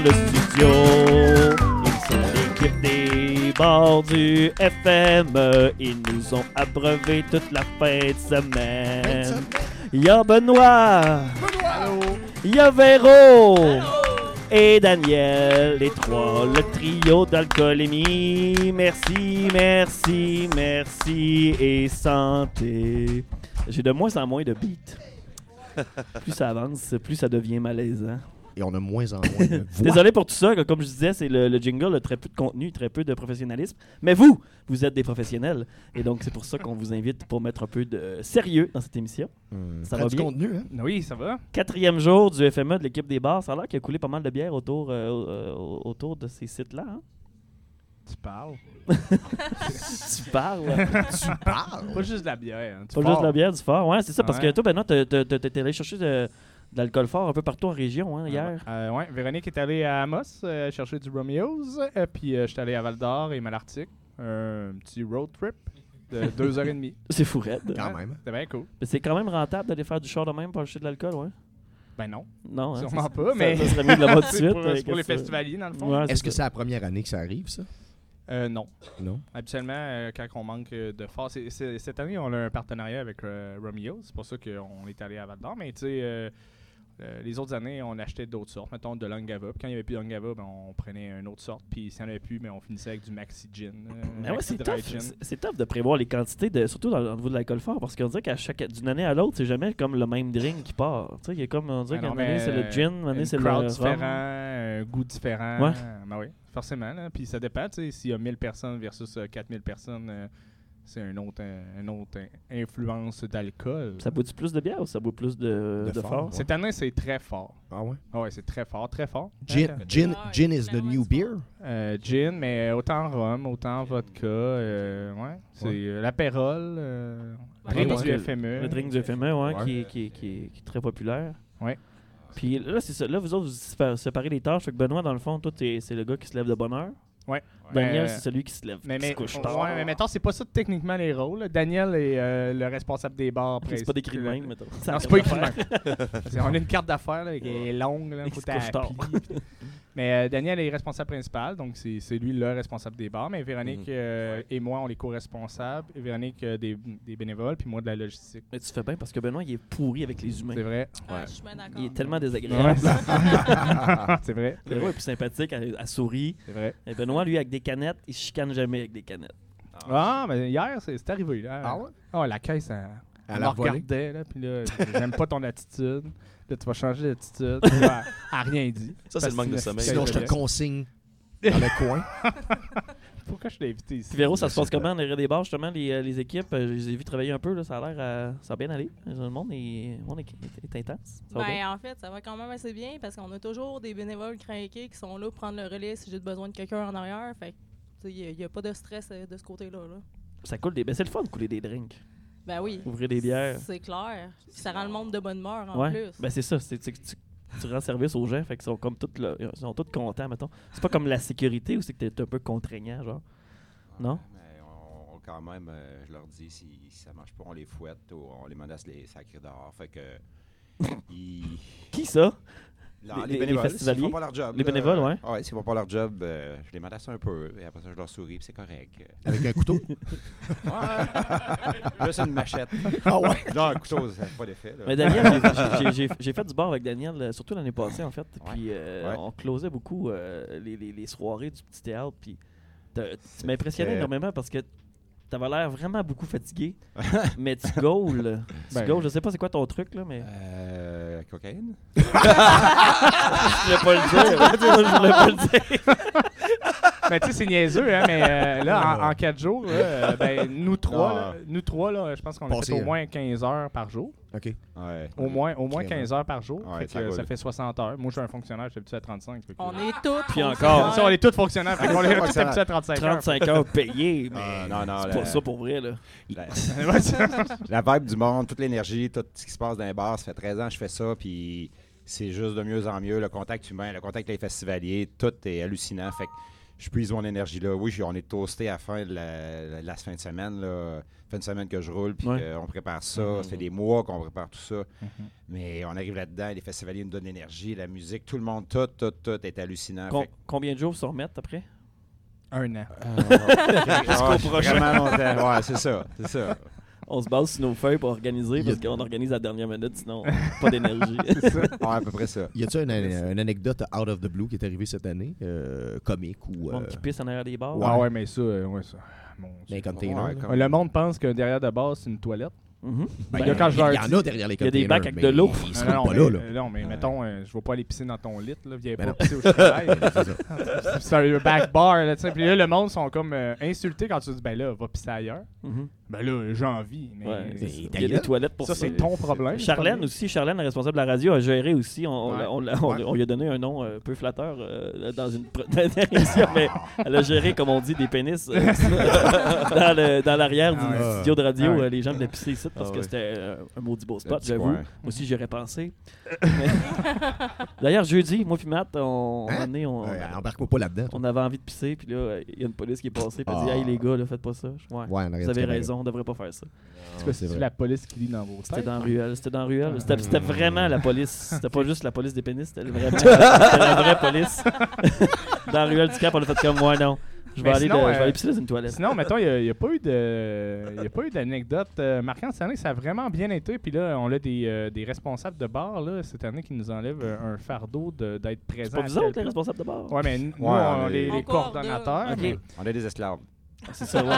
S8: Le
S2: studio. Ils sont l'équipe des bords du FM. Ils nous ont abreuvé toute la fin de semaine. Il y a Benoît. Il y a Véro. Et Daniel, les trois, le trio d'alcoolémie. Merci, merci, merci et santé. J'ai de moins en moins de beats. Plus ça avance, plus ça devient malaisant.
S3: Et on a moins en moins de voix.
S2: Désolé pour tout ça, comme je disais, c'est le, le jingle a très peu de contenu, très peu de professionnalisme. Mais vous, vous êtes des professionnels. Et donc, c'est pour ça qu'on vous invite pour mettre un peu de sérieux dans cette émission.
S3: Hum,
S2: Ça va
S3: du
S2: bien?
S3: contenu, hein?
S4: Oui, ça va.
S2: Quatrième jour du FME de l'équipe des bars. Ça a l'air qu'il a coulé pas mal de bière autour, euh, euh, autour de ces sites-là. hein?
S4: Tu parles.
S2: Tu parles.
S3: Tu parles!
S4: Pas juste de la bière. hein,
S2: Pas
S4: fort.
S2: juste de la bière, du fort. Ouais, c'est ça. Parce
S4: Ouais.
S2: que toi, Benoît, t'es- allé chercher de, de l'alcool fort un peu partout en région hein, hier.
S4: Euh, ouais, Véronique est allée à Amos euh, chercher du Romeo's. euh, puis euh, j'étais allé à Val d'Or et Malartic. Un petit road trip de deux heures et demie.
S2: C'est fou raide.
S3: Quand même.
S4: C'était bien cool.
S2: Mais c'est quand même rentable d'aller faire du char de même pour acheter de l'alcool, ouais.
S4: Ben non,
S2: Non, hein,
S4: sûrement pas, mais.
S2: Ça, serait mieux de l'avoir tout de
S4: C'est
S2: suite.
S4: pour, c'est pour les festivaliers, dans le fond.
S2: Ouais,
S3: Est-ce que c'est la première année que ça arrive, ça?
S4: Euh, non.
S3: Non?
S4: Habituellement, euh, quand on manque de force. c'est- c'est- cette année, on a un partenariat avec euh, Romeo. C'est pour ça qu'on est allé à Val d'Or. Mais tu sais, euh, les autres années, on achetait d'autres sortes. Mettons de l'Angava. Puis quand il n'y avait plus d'Angava, ben, on prenait une autre sorte. Puis s'il n'y en avait plus, ben, on finissait avec du Maxi Gin. euh,
S2: ouais, c'est tough. C'est- de prévoir les quantités, de, surtout dans, au niveau de l'alcool fort, parce qu'on dirait qu'à chaque d'une année à l'autre, c'est jamais comme le même drink qui part. Il y a comme on dirait
S4: Ah
S2: qu'une année c'est le gin, une année c'est le
S4: crowd
S2: rhum.
S4: différent, un goût différent.
S2: Ouais.
S4: Ben oui, forcément. là. Puis ça dépend. S'il y a 1000 personnes versus euh, 4000 personnes, euh, c'est un autre, un, influence d'alcool.
S2: Ça boit-tu plus de bière ou ça boit plus de,
S3: De
S2: de
S3: fort,
S2: fort?
S3: ouais.
S4: Cette année, c'est très fort.
S3: Ah ouais?
S4: Ah ouais, c'est très fort, très fort.
S3: Gin,
S4: Hein,
S3: gin, gin is the new beer?
S4: Euh, gin, mais autant rhum, autant vodka. euh, ouais, c'est
S3: Ouais.
S4: euh, l'apérole, euh,
S5: Ouais,
S4: drink
S2: ouais.
S4: du FME.
S2: Le drink du FME, ouais,
S3: Ouais.
S2: Qui, est- qui, est- qui, est- qui est très populaire.
S4: Ouais.
S2: Puis là, c'est ça. Là, vous autres, vous sépa- séparez les tâches. Fait que Benoît, dans le fond, toi, t'es- c'est le gars qui se lève de bonne heure.
S4: Ouais.
S2: Daniel,
S4: Euh,
S2: c'est celui qui se lève,
S4: mais,
S2: qui se
S4: mais, ouais,
S2: tard.
S4: mais mettons, c'est pas ça techniquement les rôles. Daniel est euh, le responsable des bars.
S2: c'est pas décrit de même, mettons.
S4: Non, c'est pas écrit de même. On a une carte d'affaires là, qui est longue, là,
S2: Il
S4: faut
S2: se
S4: Mais euh, Daniel est responsable principal, donc c'est c'est lui le responsable des bars. Mais Véronique
S1: Mhm.
S4: euh, et moi, on est co-responsables. Véronique euh, des, des bénévoles, puis moi de la logistique.
S2: Mais tu fais bien parce que Benoît, il est pourri avec les humains.
S4: C'est vrai.
S5: Ah, je suis bien d'accord.
S2: Il est tellement désagréable.
S4: c'est vrai.
S2: Benoît est plus sympathique, elle, elle sourit.
S4: C'est vrai.
S2: Et Benoît, lui, avec des canettes, il se chicane jamais avec des canettes.
S4: Ah, mais hier, c'est arrivé. Là.
S3: Ah ouais?
S4: Ah, la caisse, elle, Elle
S3: la
S4: regardait, là, puis là, j'aime pas ton attitude. Là, tu vas changer d'attitude. Elle a rien dit.
S1: Ça, c'est le manque de sommeil.
S3: Sinon, je te consigne dans le coin.
S4: Pourquoi je l'ai invité ici?
S2: Puis Véro, ça se passe comment derrière des bars, justement, les, euh, les équipes? euh, Je les ai vus travailler un peu, là, ça a l'air à- ça a bien allé. Le monde est, le monde est, est intense. Ça va bien?
S9: Ben, en fait, ça va quand même assez bien parce qu'on a toujours des bénévoles craqués qui sont là pour prendre le relais si j'ai besoin de quelqu'un en arrière. Fait que, tu sais, il n'y a, pas de stress euh, de ce côté-là. Là.
S2: Ça coule des. Ben, c'est le fun de couler des drinks.
S9: Ben oui.
S2: Ouvrir des bières.
S9: C'est clair. Ça rend le monde de bonne humeur en
S2: Ouais.
S9: plus.
S2: Ben, c'est ça. C'est, c'est que tu, tu rends service aux gens, fait qu'ils sont comme tous, là, ils sont tous contents, mettons. C'est pas comme la sécurité où c'est que t'es un peu contraignant, genre. Non?
S10: Mais on, on- quand même, euh, je leur dis, si, si ça marche pas, on les fouette ou on les menace les sacrés dehors. Fait que. ils-
S2: Qui ça?
S10: Non,
S2: Les-
S10: les,
S2: les
S10: bénévoles,
S2: festivaliers?
S10: font pas leur job.
S2: Les bénévoles, ouais.
S10: euh, Ouais, s'ils font pas leur job, euh, je les menace un peu. Et après ça, je leur souris, c'est correct.
S3: Avec un couteau?
S10: Ouais. Juste une machette.
S3: Ah ouais?
S10: Non, un couteau, ça fait pas d'effet.
S2: Mais Daniel, j'ai- fait du bar avec Daniel, euh, surtout l'année passée, en fait.
S10: Ouais.
S2: Puis euh,
S10: Ouais.
S2: on closait beaucoup euh, les, les- les soirées du petit théâtre. Puis tu m'impressionnais énormément parce que t'avais l'air vraiment beaucoup fatigué. mais tu gaules. Tu
S4: Ben-
S2: gaules. Je sais pas c'est quoi ton truc, là, mais.
S10: Euh, cocaïne?
S2: je voulais pas le dire. je voulais pas le dire.
S4: Mais tu sais, c'est niaiseux, hein, mais euh, là, en, en quatre jours, là, euh, ben, nous trois, là, nous trois, là, je pense qu'on a fait au
S3: hein.
S4: moins 15 heures par jour.
S3: OK.
S10: Ouais.
S4: Au moins, au moins
S3: Vraiment.
S4: 15 heures par jour.
S10: Ouais,
S4: Fait que,
S10: ça
S4: fait 60 heures. Moi, je suis un fonctionnaire, je suis habitué à 35. fait que-
S9: On est tous.
S2: Puis encore.
S4: Ça, on est tous fonctionnaires. Fait qu'on est tous habitués à 35 heures.
S2: 35 heures payées, mais.
S10: Ah, non, non,
S2: c'est
S10: la-
S2: pas ça pour vrai, là.
S10: La,
S4: c'est-
S10: la vibe du monde, toute l'énergie, tout ce qui se passe dans les bars, ça fait 13 ans que je fais ça, puis c'est juste de mieux en mieux. Le contact humain, le contact avec les festivaliers, tout est hallucinant. Fait que je puise mon énergie là. Oui, on est toasté à la fin de la, la fin de semaine. Là. Fin de semaine que je roule, puis
S2: Ouais.
S10: qu'on prépare ça.
S4: Mhm.
S10: Ça fait des mois qu'on prépare tout ça. Mais on arrive là-dedans, les festivaliers nous donnent l'énergie, la musique, tout le monde, tout, tout, tout est hallucinant.
S2: Com-
S10: Fait que-
S2: combien de jours se remettent après?
S4: Un an.
S10: Ah, Vraiment longtemps. Ouais, c'est ça, c'est ça.
S2: On se base sur nos feuilles pour organiser parce qu'on organise à la dernière minute, sinon pas d'énergie.
S10: Ouais, à peu près ça.
S3: Y a-tu une, une anecdote out of the blue qui est arrivée cette année, euh, comique ou.
S2: Le monde
S3: euh,
S2: qui pisse en arrière des bars?
S4: Ah ouais, mais ça, euh, ouais, ça. Mon Dieu.
S10: Ouais, comme-
S4: Ouais, Le monde pense que derrière de base, c'est une toilette.
S2: Mhm.
S4: Ben,
S3: Ben,
S4: il y a quand je leur
S3: il y en a derrière les
S2: il y a des bacs avec de l'eau.
S3: Ils
S4: Non,
S3: pas
S4: mais,
S3: là, là.
S4: non, mais mettons, euh, je vais pas aller pisser dans ton lit, là. Viens
S3: Ben
S4: pas
S3: non.
S4: pisser où je travaille.
S3: C'est ça.
S4: c'est un back bar, là, tu sais. Puis là, le monde sont comme euh, insultés quand tu dis, ben là, va pisser ailleurs.
S2: Mhm.
S4: Ben là, j'ai envie. Mais
S2: Ouais,
S3: mais
S2: il y a des toilettes pour
S4: ça,
S2: ça.
S4: c'est ton problème.
S2: Charlène aussi, Charlène, la responsable de la radio, a géré aussi. On, on
S4: Ouais.
S2: on on-
S3: Ouais.
S2: on lui a donné un nom euh, un peu flatteur euh, dans une pr- dernière émission, mais elle a géré, comme on dit, des pénis euh, dans le- dans l'arrière du
S4: Ah
S3: ouais.
S2: studio de radio.
S4: Ah ouais.
S2: euh, les gens venaient pisser ici parce
S10: Ah
S2: que c'était euh, un maudit beau spot, j'avoue. Moi aussi, j'y aurais pensé. D'ailleurs, jeudi, moi puis Matt, on,
S3: Hein?
S2: on,
S3: Ouais, Embarque-moi pas là-dedans.
S2: on avait envie de pisser, puis là, il y a une police qui est passée, puis elle dit
S3: Ah.
S2: Hey les gars, là, faites pas ça. Je- Ouais. Vous avez raison, on devrait pas faire ça.
S4: C'est
S3: c'est
S4: c'est la police qui lit dans vos
S2: C'était dans Ruelle. C'était dans Ruelle. C'était, c'était vraiment la police. C'était pas juste la police des pénis, c'était vraiment c'était la vraie police. dans Ruelle du Cap, on a fait comme moi, non. Je vais, aller,
S4: sinon,
S2: de- je vais
S4: euh,
S2: aller pisser dans une toilette.
S4: Sinon, mettons, il n'y a, pas eu de, y a pas eu d'anecdote euh, marquante cette année. Ça a vraiment bien été. Puis là, on a des, euh, des responsables de bar là, cette année qui nous enlèvent euh, un fardeau de- d'être
S2: C'est
S4: présent.
S2: pas vous autres, les responsables de bar?
S4: Ouais, mais nous,
S10: Ouais,
S4: on,
S10: est-
S4: les
S9: On
S4: coordonnateurs. mais-.
S10: On est des esclaves.
S2: C'est ça, ouais.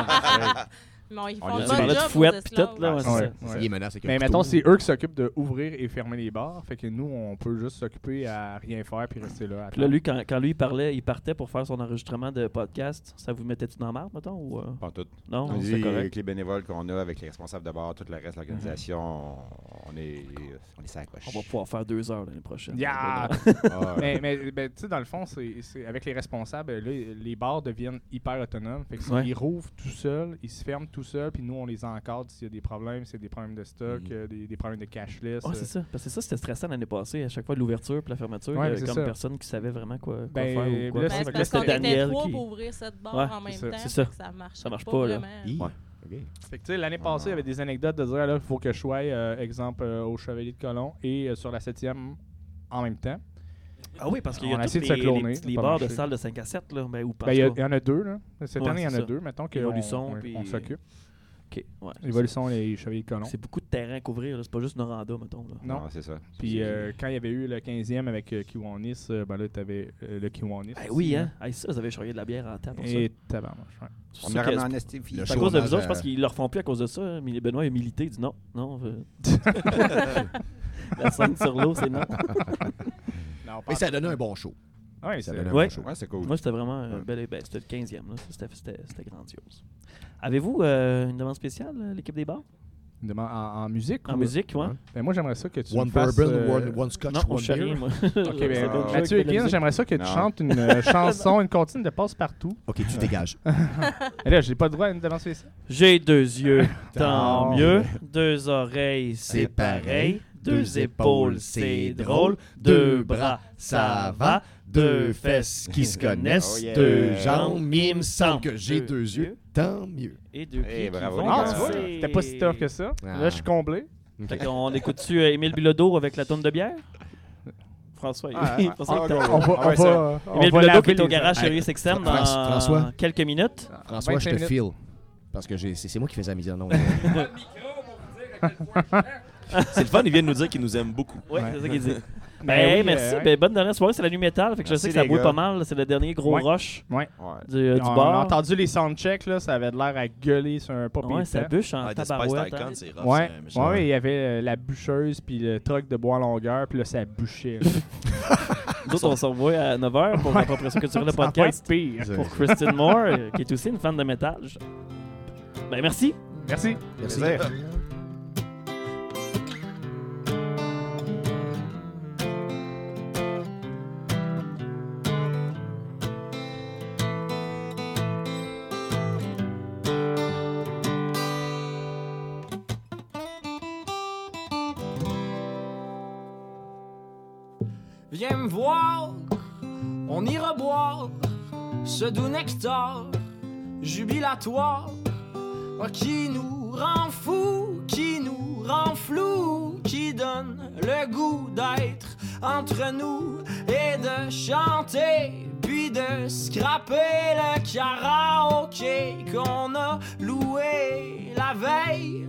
S9: Non, ils
S10: On
S9: font le bon
S2: de fouette pis tout, là,
S9: esclaves.
S2: ouais, c'est
S4: Ouais,
S2: ça.
S4: ouais.
S3: Il est menace avec un
S4: Mais
S3: couteau.
S4: mettons, c'est eux qui s'occupent d'ouvrir et fermer les bars. Fait que nous, on peut juste s'occuper à rien faire puis rester là. à
S2: Puis là,
S4: attendre.
S2: lui, quand, quand lui il parlait, il partait pour faire son enregistrement de podcast, ça vous mettait-tu dans la marde, mettons ou, euh,
S10: Pas tout.
S2: Non, correct.
S10: avec les bénévoles qu'on a, avec les responsables de bar, tout le reste de l'organisation, on, on est, on est sur la coche.
S2: On va pouvoir faire deux heures l'année prochaine.
S4: Yeah!
S10: Ah, ouais.
S4: mais mais, ben, tu sais, dans le fond, c'est c'est- avec les responsables, là, les bars deviennent hyper autonomes. Fait que
S2: Ouais.
S4: Ils rouvrent tout seuls, ils se ferment tout seuls, puis nous, on les encadre s'il y a des problèmes, s'il y a des problèmes de stock,
S10: Mhm.
S4: euh, des, des problèmes de cashless.
S2: Ah,
S4: euh.
S2: c'est ça. Parce que ça, c'était stressant l'année passée. À chaque fois, l'ouverture puis la fermeture,
S4: Ouais,
S2: a comme
S4: ça.
S2: personne qui savait vraiment quoi, quoi
S4: Ben,
S2: faire ou quoi.
S9: Ben, c'est parce qu'on
S2: c'était
S9: était trois
S2: qui...
S9: pour ouvrir cette barre
S2: Ouais,
S9: en même
S4: c'est ça.
S9: temps.
S2: C'est ça.
S9: Ça marche,
S2: Ça marche pas, là.
S9: vraiment.
S10: Ouais.
S3: OK.
S4: Fait que, tu sais, l'année passée, il y avait des anecdotes de dire là, il faut que je sois, euh, exemple, euh, au Chevalier de Colomb et euh, sur la 7e en même temps.
S2: Ah oui, parce qu'il y a
S4: a
S2: tous les,
S4: se cloner,
S2: bars de
S4: marché.
S2: salle de 5 à 7, là, ben, ou pas.
S4: Ben, il y, a- il y en a deux, là. Cette
S2: Ouais,
S4: année, il y en a
S2: ça.
S4: deux. Mettons qu'on
S2: Évolution,
S4: on-
S2: puis-
S4: on s'occupe.
S2: Ok, ouais.
S4: L'évolution, les chevaliers de colons.
S2: C'est beaucoup de terrain à couvrir, c'est pas juste Noranda, mettons. Là.
S4: Non.
S10: Non, c'est ça.
S4: Puis euh, quand il y avait eu le 15e avec euh, Kiwanis, euh, ben là, t'avais euh, le Kiwanis.
S2: Ben oui, hein. Hey, ça, vous avez charrié de la bière en temps pour
S4: Et tabarnouche, ouais.
S10: On a
S2: que-
S10: en
S2: à cause de vous autres, je pense qu'ils le refont plus à cause de ça. hein. Mais Benoît a milité, il dit non, non. la scène sur l'eau, c'est non.
S4: Non, on
S3: Mais
S4: parle-
S3: ça a donné un bon show.
S4: Ouais,
S3: Ça donné un
S2: Ouais.
S3: bon show.
S10: Ouais, c'est cool.
S2: Moi, c'était vraiment.
S3: Ouais.
S2: bel- ben, c'était le 15e. là. C'était, c'était, c'était grandiose. Avez-vous euh, une demande spéciale, euh, l'équipe des bars?
S4: Une demande en, en musique
S2: En
S4: ou-
S2: musique, ouais.
S4: Ben moi, j'aimerais ça que tu
S3: One
S4: me fasses,
S3: bourbon,
S4: euh,
S3: one, one scotch,
S2: Non,
S3: one beer.
S2: rien, moi.
S4: Ok, ben, Mathieu j'aimerais ça que tu chantes une euh, chanson, une comptine de passe-partout.
S3: Ok, tu dégages.
S4: Et là, j'ai pas le droit à une demande spéciale?
S2: J'ai deux yeux, tant mieux. Deux oreilles, C'est pareil. Deux épaules, c'est drôle. Deux bras, ça va. Deux fesses qui se connaissent.
S10: Oh yeah.
S3: Deux jambes,
S2: il me semble
S3: que j'ai deux yeux, tant mieux.
S2: Et deux
S10: Eh,
S2: pieds qui
S10: bravo,
S2: vont
S10: les
S4: Ah, tu vois, c'était pas si tough que ça.
S3: Ah.
S4: Là, je suis comblé.
S2: Fait qu'on écoute-tu euh, Émile Bilodeau avec la tonne de bière? François, il
S4: Ah,
S2: il
S4: ah,
S10: ah,
S4: On va,
S10: Ah
S4: on va, on
S2: Émile Bilodeau qui est au garage chez
S3: Hey,
S2: Rius dans
S3: François?
S2: quelques minutes.
S3: François, je
S4: 25
S3: te file. Parce que c'est moi qui fais la mise en onde.
S1: C'est le fun, il vient de nous dire qu'il nous aime beaucoup.
S2: Oui,
S4: Ouais.
S2: c'est ça qu'il dit.
S4: Ben
S2: Ben, hey,
S4: oui,
S2: merci.
S4: euh,
S2: Ben, bonne dernière soirée, c'est la nuit métal. Fait que je
S10: Merci,
S2: sais que ça bouille pas mal. C'est le dernier gros
S4: Ouais.
S2: rush
S4: Ouais.
S10: Ouais.
S2: du, euh, du
S4: on,
S2: bar.
S4: on a entendu les soundchecks, là, ça avait de l'air à gueuler sur un pop
S2: Ouais, ça bûche en
S1: Spice
S2: tabarouette.
S1: Icon,
S2: hein.
S1: rough.
S4: Ouais, ouais, il y avait euh, la bûcheuse puis le truck de bois en longueur, puis là, ça bûchait.
S2: Nous autres, on se revoit à 9h pour l'appropriation culturelle
S4: pas
S2: podcast.
S4: pire.
S2: Pour Christine Moore, qui est aussi une fan de métal. Ben, merci.
S4: Merci.
S3: Merci.
S8: Jubilatoire ah, qui nous rend fou, qui nous rend qui donne le goût d'être entre nous et de chanter, puis de scraper le karaoké qu'on a loué la veille.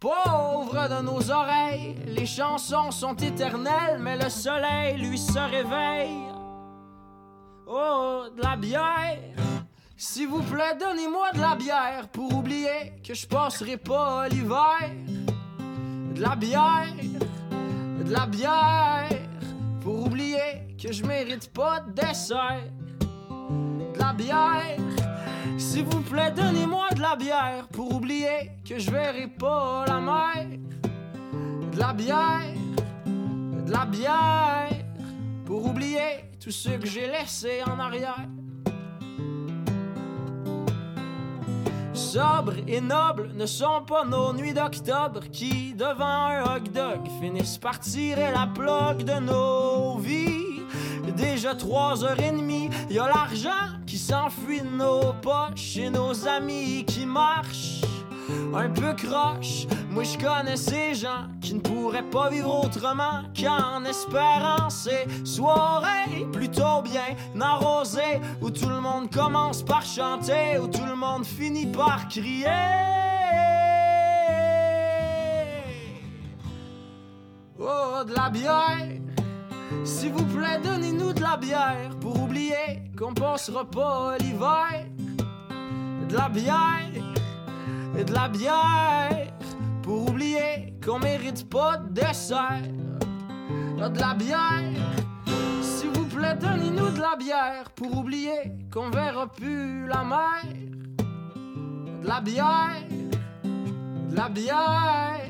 S8: Pauvre de nos oreilles, les chansons sont éternelles, mais le soleil, lui, se réveille. Oh, de la bière. S'il vous plaît, donnez-moi de la bière pour oublier que je passerai pas l'hiver. De la bière, de la bière pour oublier que je mérite pas de dessert. De la bière. S'il vous plaît, donnez-moi de la bière pour oublier que je verrai pas la mer. De la bière, de la bière pour oublier tout ce que j'ai laissé en arrière. Sobre et nobles ne sont pas nos nuits d'octobre qui, devant un hot dog, finissent par tirer la plaque de nos vies. Déjà trois heures et demie, y a l'argent qui s'enfuit de nos poches et nos amis qui marchent un peu croche. Moi je connais ces gens qui ne pourraient pas vivre autrement qu'en espérant ces soirées plutôt bien arrosées où tout le monde commence par chanter, où tout le monde finit par crier. Oh, de la bière. S'il vous plaît, donnez-nous de la bière pour oublier qu'on passera pas l'hiver. De la bière, et de la bière pour oublier qu'on mérite pas de dessert. De la bière, s'il vous plaît, donnez-nous de la bière pour oublier qu'on verra plus la mer. De la bière, de la bière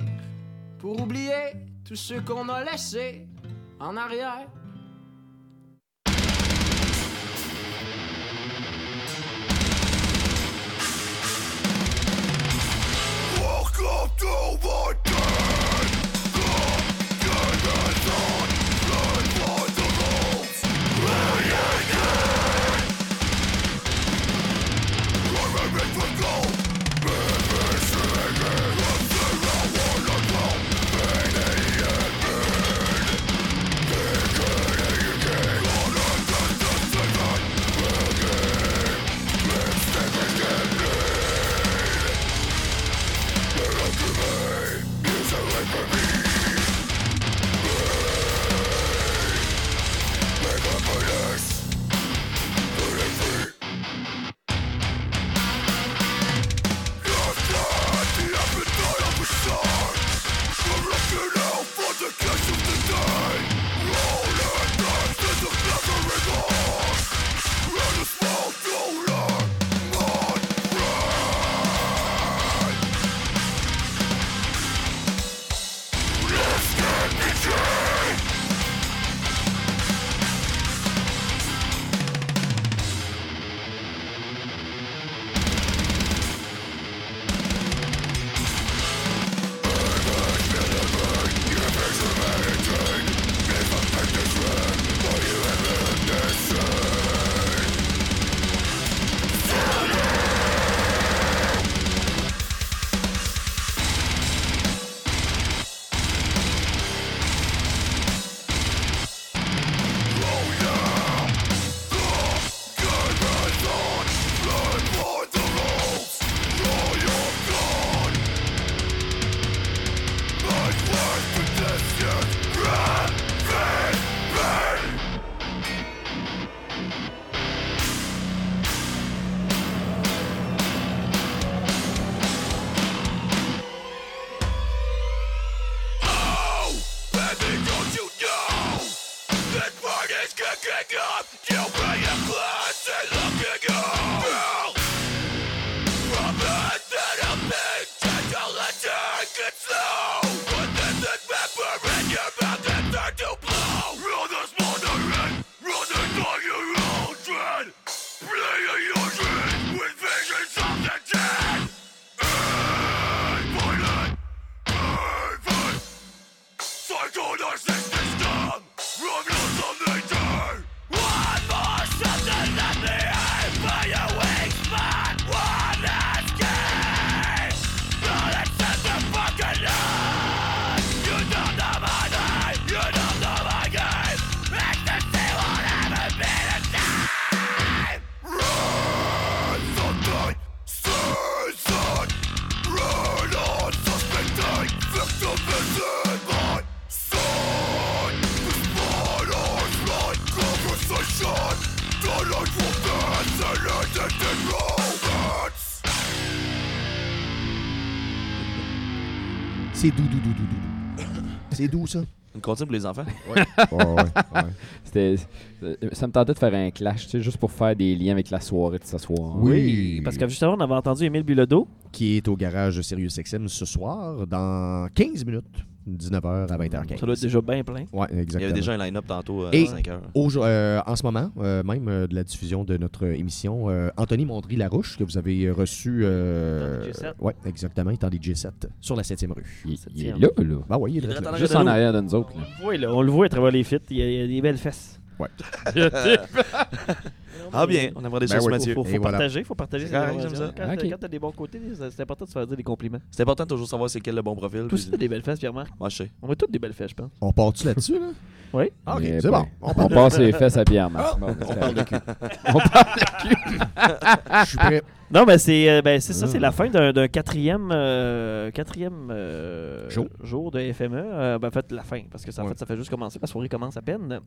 S8: pour oublier tout ce qu'on a laissé en arrière.
S3: Come to my den. The Ça.
S1: Une comptine pour les enfants?
S3: Ouais, ouais.
S7: Euh, ça me tentait de faire un clash, tu sais, juste pour faire des liens avec la soirée de ce soir.
S3: Oui.
S2: Parce que justement, on avait entendu Émile Bilodeau.
S3: Qui est au garage de Sirius XM ce soir, dans 15 minutes, 19h à 20h15.
S2: Ça doit être déjà bien plein.
S3: Ouais, exactement.
S1: Il y avait déjà un line-up tantôt à
S3: Et-
S1: 5 heures.
S3: Aujo- euh, en ce moment, euh, même euh, de la diffusion de notre émission, euh, Anthony Mondry-Larouche, que vous avez reçu. Euh,
S2: Dans le G7.
S3: ouais, exactement, il est les G7 sur la 7e rue.
S7: Il, est là, là.
S3: Bah oui, il est
S1: Il est
S3: là.
S1: dans la
S7: Juste en arrière de nous autres. là.
S2: On le voit, là, on le voit à travers les fits. Il y a, il y a des belles fesses.
S3: Ouais.
S1: Ah bien, on aimerait des
S3: Ben
S1: choses. Mathieu.
S2: Faut, faut
S3: voilà.
S2: partager, faut partager
S1: correct,
S2: informations.
S1: j'aime
S2: Quand, quand t'as des bons côtés, c'est important de se faire dire des compliments.
S1: C'est important de toujours savoir c'est quel le bon profil.
S2: T'as des belles fesses, Pierre-Marc.
S1: Moi, je sais.
S2: On a toutes des belles fesses, je pense.
S3: On part-tu là-dessus, là?
S2: Oui.
S3: Ah, ok,
S7: Mais
S3: c'est
S7: ben,
S3: bon. On
S7: On,
S3: part de-
S7: passe les fesses à Pierre, Marc.
S3: Ah,
S7: Bon,
S3: on parle de cul.
S7: on parle
S3: Je suis prêt.
S2: Non, mais c'est euh, ben, c'est ça,
S3: Ah.
S2: c'est la fin d'un quatrième, euh, quatrième euh,
S3: Jour.
S2: jour de FME. Euh, ben, en fait, la fin, parce que ça,
S3: Ouais.
S2: fait, ça fait juste commencer. La soirée commence à peine.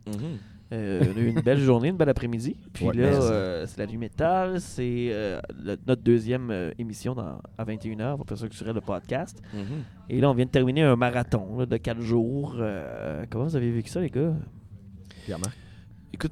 S2: Euh, on a eu une belle journée, une belle après-midi. Puis
S3: Ouais,
S2: là, euh, c'est la nuit métal. C'est euh, notre deuxième euh, émission dans- à 21h. On va faire ça sur le podcast.
S1: Mhm.
S2: Et là, on vient de terminer un marathon là, de 4 jours. Euh, comment vous avez vécu ça, les gars?
S3: Pierre-Marc?
S1: Écoute,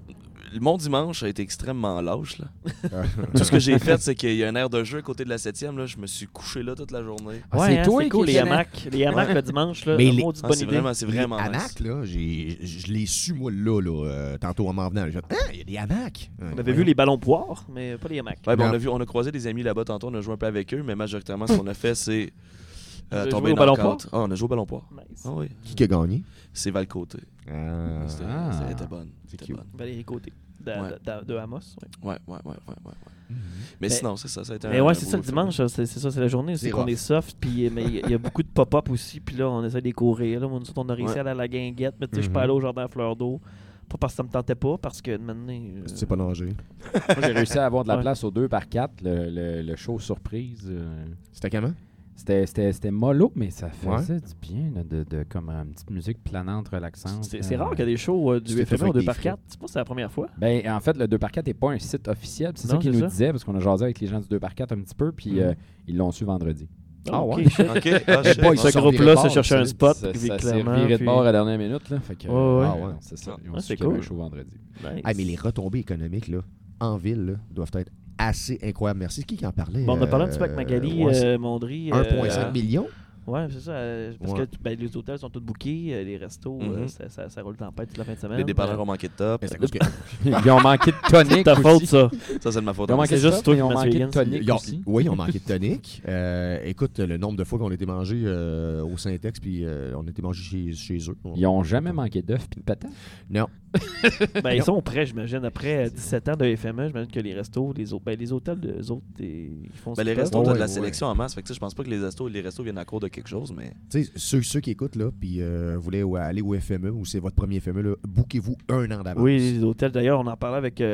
S1: mon dimanche a été extrêmement lâche. Là. Tout ce que j'ai fait, c'est qu'il y a un air de jeu à côté de la 7e. Là. Je me suis couché là toute la journée.
S7: Ah,
S2: Ouais,
S7: c'est
S2: hein,
S7: toi
S2: c'est cool,
S7: qui
S2: les hamacs. Les hamacs le dimanche, là.
S3: Mais les-
S1: Ah,
S2: bonne
S1: c'est
S2: idée.
S1: vraiment, c'est vraiment
S3: les hamacs, là, j'ai- je l'ai su, moi, là, là, euh, tantôt en m'en venant. J'ai fait, ah, il y a des hamacs.
S2: On avait vu les ballons poires, mais pas les hamacs.
S1: Ouais, ben, on, a vu, on a croisé des amis là-bas tantôt, on a joué un peu avec eux, mais majoritairement, ce qu'on a fait, c'est Euh, tomber
S2: joué au ballon.
S1: Ah, on a joué au ballon poire.
S2: Nice.
S1: Ah oui,
S3: Qui qui a gagné?
S1: c'est Val-Côté.
S3: Ah.
S1: C'était
S7: Ah.
S1: c'était- elle était bonne. C'était bonne.
S2: Valérie Côté. De,
S1: Ouais.
S2: de- de- de Amos. ouais.
S1: Ouais, ouais, ouais, ouais, ouais, ouais. Mais
S2: Mais-
S1: sinon, c'est ça, ça a été
S2: Mais
S1: un-
S2: ouais, c'est ça le dimanche, c'est c'est ça, c'est la journée, c'est qu'on est soft, puis mais il y, a- y a beaucoup de pop-up aussi, puis là on essaie de les courir. Là, Moi, nous autres, on a réussi
S1: Ouais.
S2: à aller à la guinguette, mais tu sais, je suis
S3: Mhm.
S2: pas allé au jardin à fleur d'eau, pas parce que ça me tentait pas, parce que maintenant. euh,
S3: C'est pas nager.
S7: Moi, j'ai réussi à avoir de la
S2: Ouais.
S7: place au 2 par 4 le, le, le show surprise. euh,
S3: C'était comment?
S7: C'était, c'était, c'était mollo, mais ça
S3: Ouais.
S7: faisait du bien là, de, de comme une petite musique planante, relaxante.
S2: C'est c'est
S7: euh.
S2: rare qu'il y a des shows euh, du FME au
S3: avec
S2: 2
S3: des
S2: par
S3: frais.
S2: 4 C'est pas c'est la première fois.
S7: Ben, en fait, le 2 par 4 n'est pas un site officiel. C'est ça qu'ils nous disaient, parce qu'on a jasé avec les gens du 2 par 4 un petit peu, puis
S3: Mhm.
S7: euh, ils l'ont su vendredi.
S3: Ah
S2: Ok,
S3: ouais?
S2: shit.
S1: Ok, ah, shit.
S3: boy,
S2: Ce groupe-là se cherchait un spot,
S7: ça,
S2: puis
S7: ça s'est
S2: clairement,
S7: reviré de bord à la dernière minute. Là, fait que,
S2: ouais.
S7: ah ouais, c'est ça. Ils ont
S2: Ouais,
S7: su
S2: c'est
S7: qu'il y avait
S2: cool.
S7: un show vendredi.
S2: Nice.
S3: Ah, mais les retombées économiques, là, en ville, là, doivent être assez incroyables. Merci. C'est qui qui en parlait?
S2: Bon, on a parlé un petit peu
S3: Euh,
S2: avec Magali
S3: ouais, c'est
S2: euh, Mondry.
S3: 1,5
S2: euh,
S3: million?
S2: Ouais, c'est ça. euh, parce
S3: Ouais.
S2: que ben, les hôtels sont tous bookés, euh, les restos, euh,
S1: Mhm.
S2: ça, ça, ça roule tempête toute la fin de semaine.
S1: Les dépanneurs
S2: Euh,
S1: ont manqué de top.
S3: Mais que-
S7: Ils ont manqué de tonique.
S2: C'est ta faute,
S7: aussi.
S2: ça.
S1: Ça, c'est de ma faute.
S7: Ils ont manqué
S2: juste toi
S7: ils ont manqué de tonique
S3: ont-
S7: aussi.
S3: oui, ils ont manqué de tonique. Euh, écoute, le nombre de fois qu'on a été mangé euh, au Syntex, puis euh, on a été mangé chez, chez eux.
S7: Ils ont jamais manqué d'œufs puis de patates?
S3: Non.
S2: Ben, ils sont prêts, j'imagine. Après euh, 17 ans de FME, j'imagine que les restos, les, autres, ben, les hôtels, les autres, ils font ce
S1: Ben, les
S2: qu'ils
S1: restos,
S3: Ouais,
S1: de la sélection en masse. Fait que, je pense pas que les restos, les restos viennent à court de quelque chose, mais.
S3: Tu sais, ceux, ceux qui écoutent, là, puis euh, aller au FME, ou c'est votre premier FME, là, bouquez-vous un an d'avance.
S2: Oui, les hôtels. D'ailleurs, on en parlait avec euh,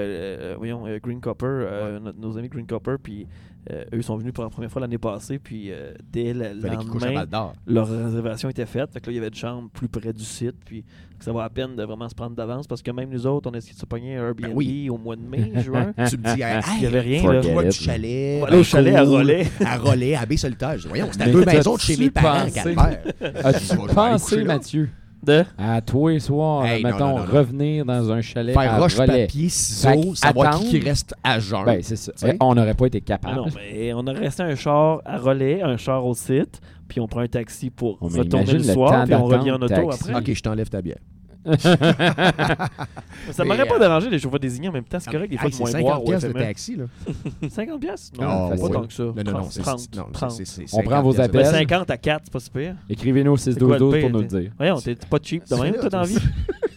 S2: euh, voyons, euh, Green Copper, euh, notre- nos amis Green Copper, puis euh, eux sont venus pour la première fois l'année passée, puis euh, dès le
S3: à
S2: lendemain, leur réservation était faite. Fait que là, il y avait une chambre plus près du site, puis ça vaut la peine de vraiment se prendre d'avance, parce que même nous autres, on a essayé de se pogner un Airbnb
S3: Ben oui.
S2: au mois de mai, juin.
S3: Tu me dis, hey,
S2: Il y avait rien, là.
S7: it.
S3: toi,
S7: là.
S3: du chalet.
S2: Va au
S3: ben
S2: chalet à Relais.
S3: À Relais, à dis, Voyons, à
S7: Mais
S3: deux maisons de chez mes parents, Calvaire.
S7: As-tu pensé. Mathieu,
S2: De...
S7: à toi et soir,
S3: Hey, non,
S7: mettons,
S3: non, non, non.
S7: revenir dans un chalet
S3: Faire
S7: à
S3: roche,
S7: relais?
S3: papier,
S7: Fait
S3: ciseaux, savoir qui, qui
S7: attendre.
S3: reste à jeun.
S7: Ben, c'est ça. On n'aurait pas été
S2: Ah
S7: capable.
S2: non, mais on a resté un char à relais, un char au site, puis on prend un taxi pour
S7: Oh,
S2: retourner le soir, puis on revient en auto
S7: taxi.
S2: après.
S3: ok, je t'enlève ta bière.
S2: Ça m'aurait pas
S3: euh,
S2: dérangé les chauffeurs désignés en même temps. C'est correct, des fois, de moins
S3: 50
S2: boire au
S3: piastres de taxi, là.
S2: 50 piastres? Non,
S3: Ah,
S2: pas tant que ça.
S3: Non, non, non,
S2: 30,
S3: c'est
S2: 30,
S3: non,
S2: 30.
S3: c'est- c'est- c'est
S7: On prend
S3: 50
S7: vos appels.
S2: 50 à 4, c'est pas si pire.
S7: Écrivez-nous au
S2: C'est quoi le
S7: 6-12-12
S2: pire,
S7: pour nous le dire.
S2: Voyons, t'es pas cheap de même, toi, dans la vie.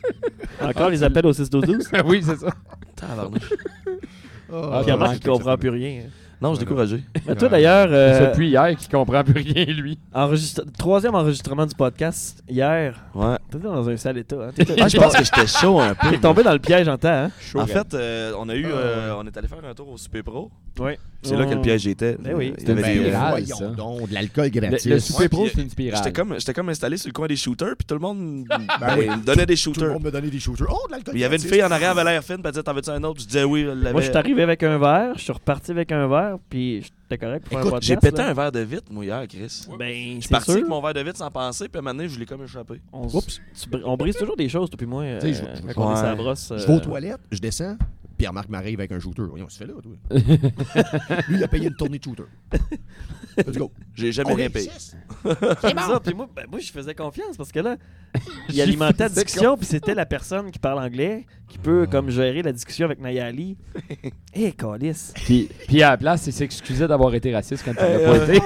S2: Encore les appels au 6-12-12.
S7: oui, c'est ça.
S1: Tabarnouche.
S3: Ah,
S2: Pierre-Marc, il comprend plus rien.
S1: Non, je suis découragé.
S2: Mais toi, d'ailleurs,
S7: C'est
S2: euh,
S7: depuis hier qu'il comprend plus rien, lui.
S2: enregistre- troisième enregistrement du podcast, hier,
S1: Ouais.
S2: t'étais dans un sale état. Hein? T'étais-
S1: Ah, je pense que j'étais chaud un peu.
S2: T'es tombé dans le piège en temps, hein?
S1: En fait, euh, on a eu, euh, on est allé faire un tour au Super Pro.
S2: Ouais.
S1: C'est là que le piège était.
S2: Ben oui.
S1: Euh, il y
S7: C'était
S1: avait
S7: une
S1: des-
S7: spirale.
S3: Ben,
S7: ça.
S3: voyons donc, de l'alcool
S7: Le,
S3: gratis.
S7: le Super
S1: Ouais,
S7: Pro,
S1: puis,
S7: c'est une spirale.
S1: J'étais comme, j'étais comme installé sur le coin des shooters, puis tout le monde ben,
S3: oui.
S1: me donnait des
S3: Tout le
S1: shooters.
S3: monde me donnait des shooters. Oh, de l'alcool
S1: Puis Il y avait une
S3: gratis.
S1: fille en arrière, elle avait l'air fine, puis elle disait T'en veux-tu un autre? Je disais oui, elle.
S2: Moi, je suis arrivé avec un verre, je suis reparti avec un verre, puis j'étais correct pour faire un
S3: Écoute.
S1: J'ai pété
S2: là.
S1: un verre de vitre, moi, hier, Chris.
S2: Ben,
S1: Je suis parti
S2: sûr.
S1: avec mon verre de vitre sans penser, puis à un moment donné, je l'ai comme échappé.
S2: On,
S3: Oups.
S2: tu br- on brise toujours des choses, toi puis moi, euh,
S3: je-
S1: Ouais.
S2: euh,
S3: vais aux toilettes, je descends, Pierre-Marc m'arrive avec un shooter. Voyons, se fait là, toi. Lui, il a payé une tournée de shooter. Let's go.
S1: J'ai jamais
S3: On
S1: rien payé.
S2: C'est ça, puis moi, ben, moi, je faisais confiance parce que là, il alimentait la discussion, puis c'était la personne qui parle anglais qui peut comme gérer la discussion avec Nayali. Hé, Calis.
S7: Puis, puis à la place, il s'excusait d'avoir été raciste quand il l'a pas été.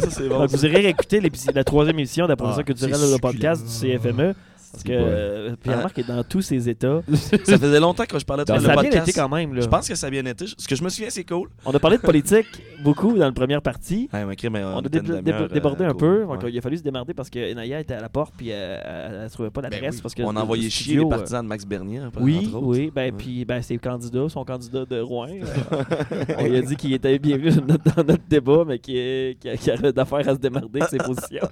S1: ça, c'est bon.
S2: Donc, vous irez réécouter l'épis- la troisième émission d'après
S3: Ah,
S2: ça que tu dirais
S3: c'est
S2: le podcast du CFME. Parce que euh, Pierre-Marc est dans tous ses états.
S1: Ça faisait longtemps que je parlais de
S7: Ça
S1: le
S2: ça a bien été quand même. Là.
S1: Je pense que ça a bien été. Ce que je me souviens, c'est cool.
S2: On a parlé de politique beaucoup dans la première partie.
S1: Ouais, mais crime,
S2: On a dé- dé- débordé
S1: euh,
S2: un
S1: cool.
S2: peu. Donc,
S1: Ouais.
S2: il a fallu se démarrer parce que Naya était à la porte puis euh, elle, elle trouvait pas l'adresse.
S3: oui.
S2: parce que
S1: On a envoyé
S2: le
S1: chier les
S2: euh,
S1: partisans de Max Bernier.
S2: Oui, oui. Ben,
S1: Ouais.
S2: puis ben, ses candidats, son candidat de Rouen. on lui a dit qu'il était bienvenu dans notre, dans notre débat, mais qu'il qu'il avait d'affaires à se démarrer de ses positions.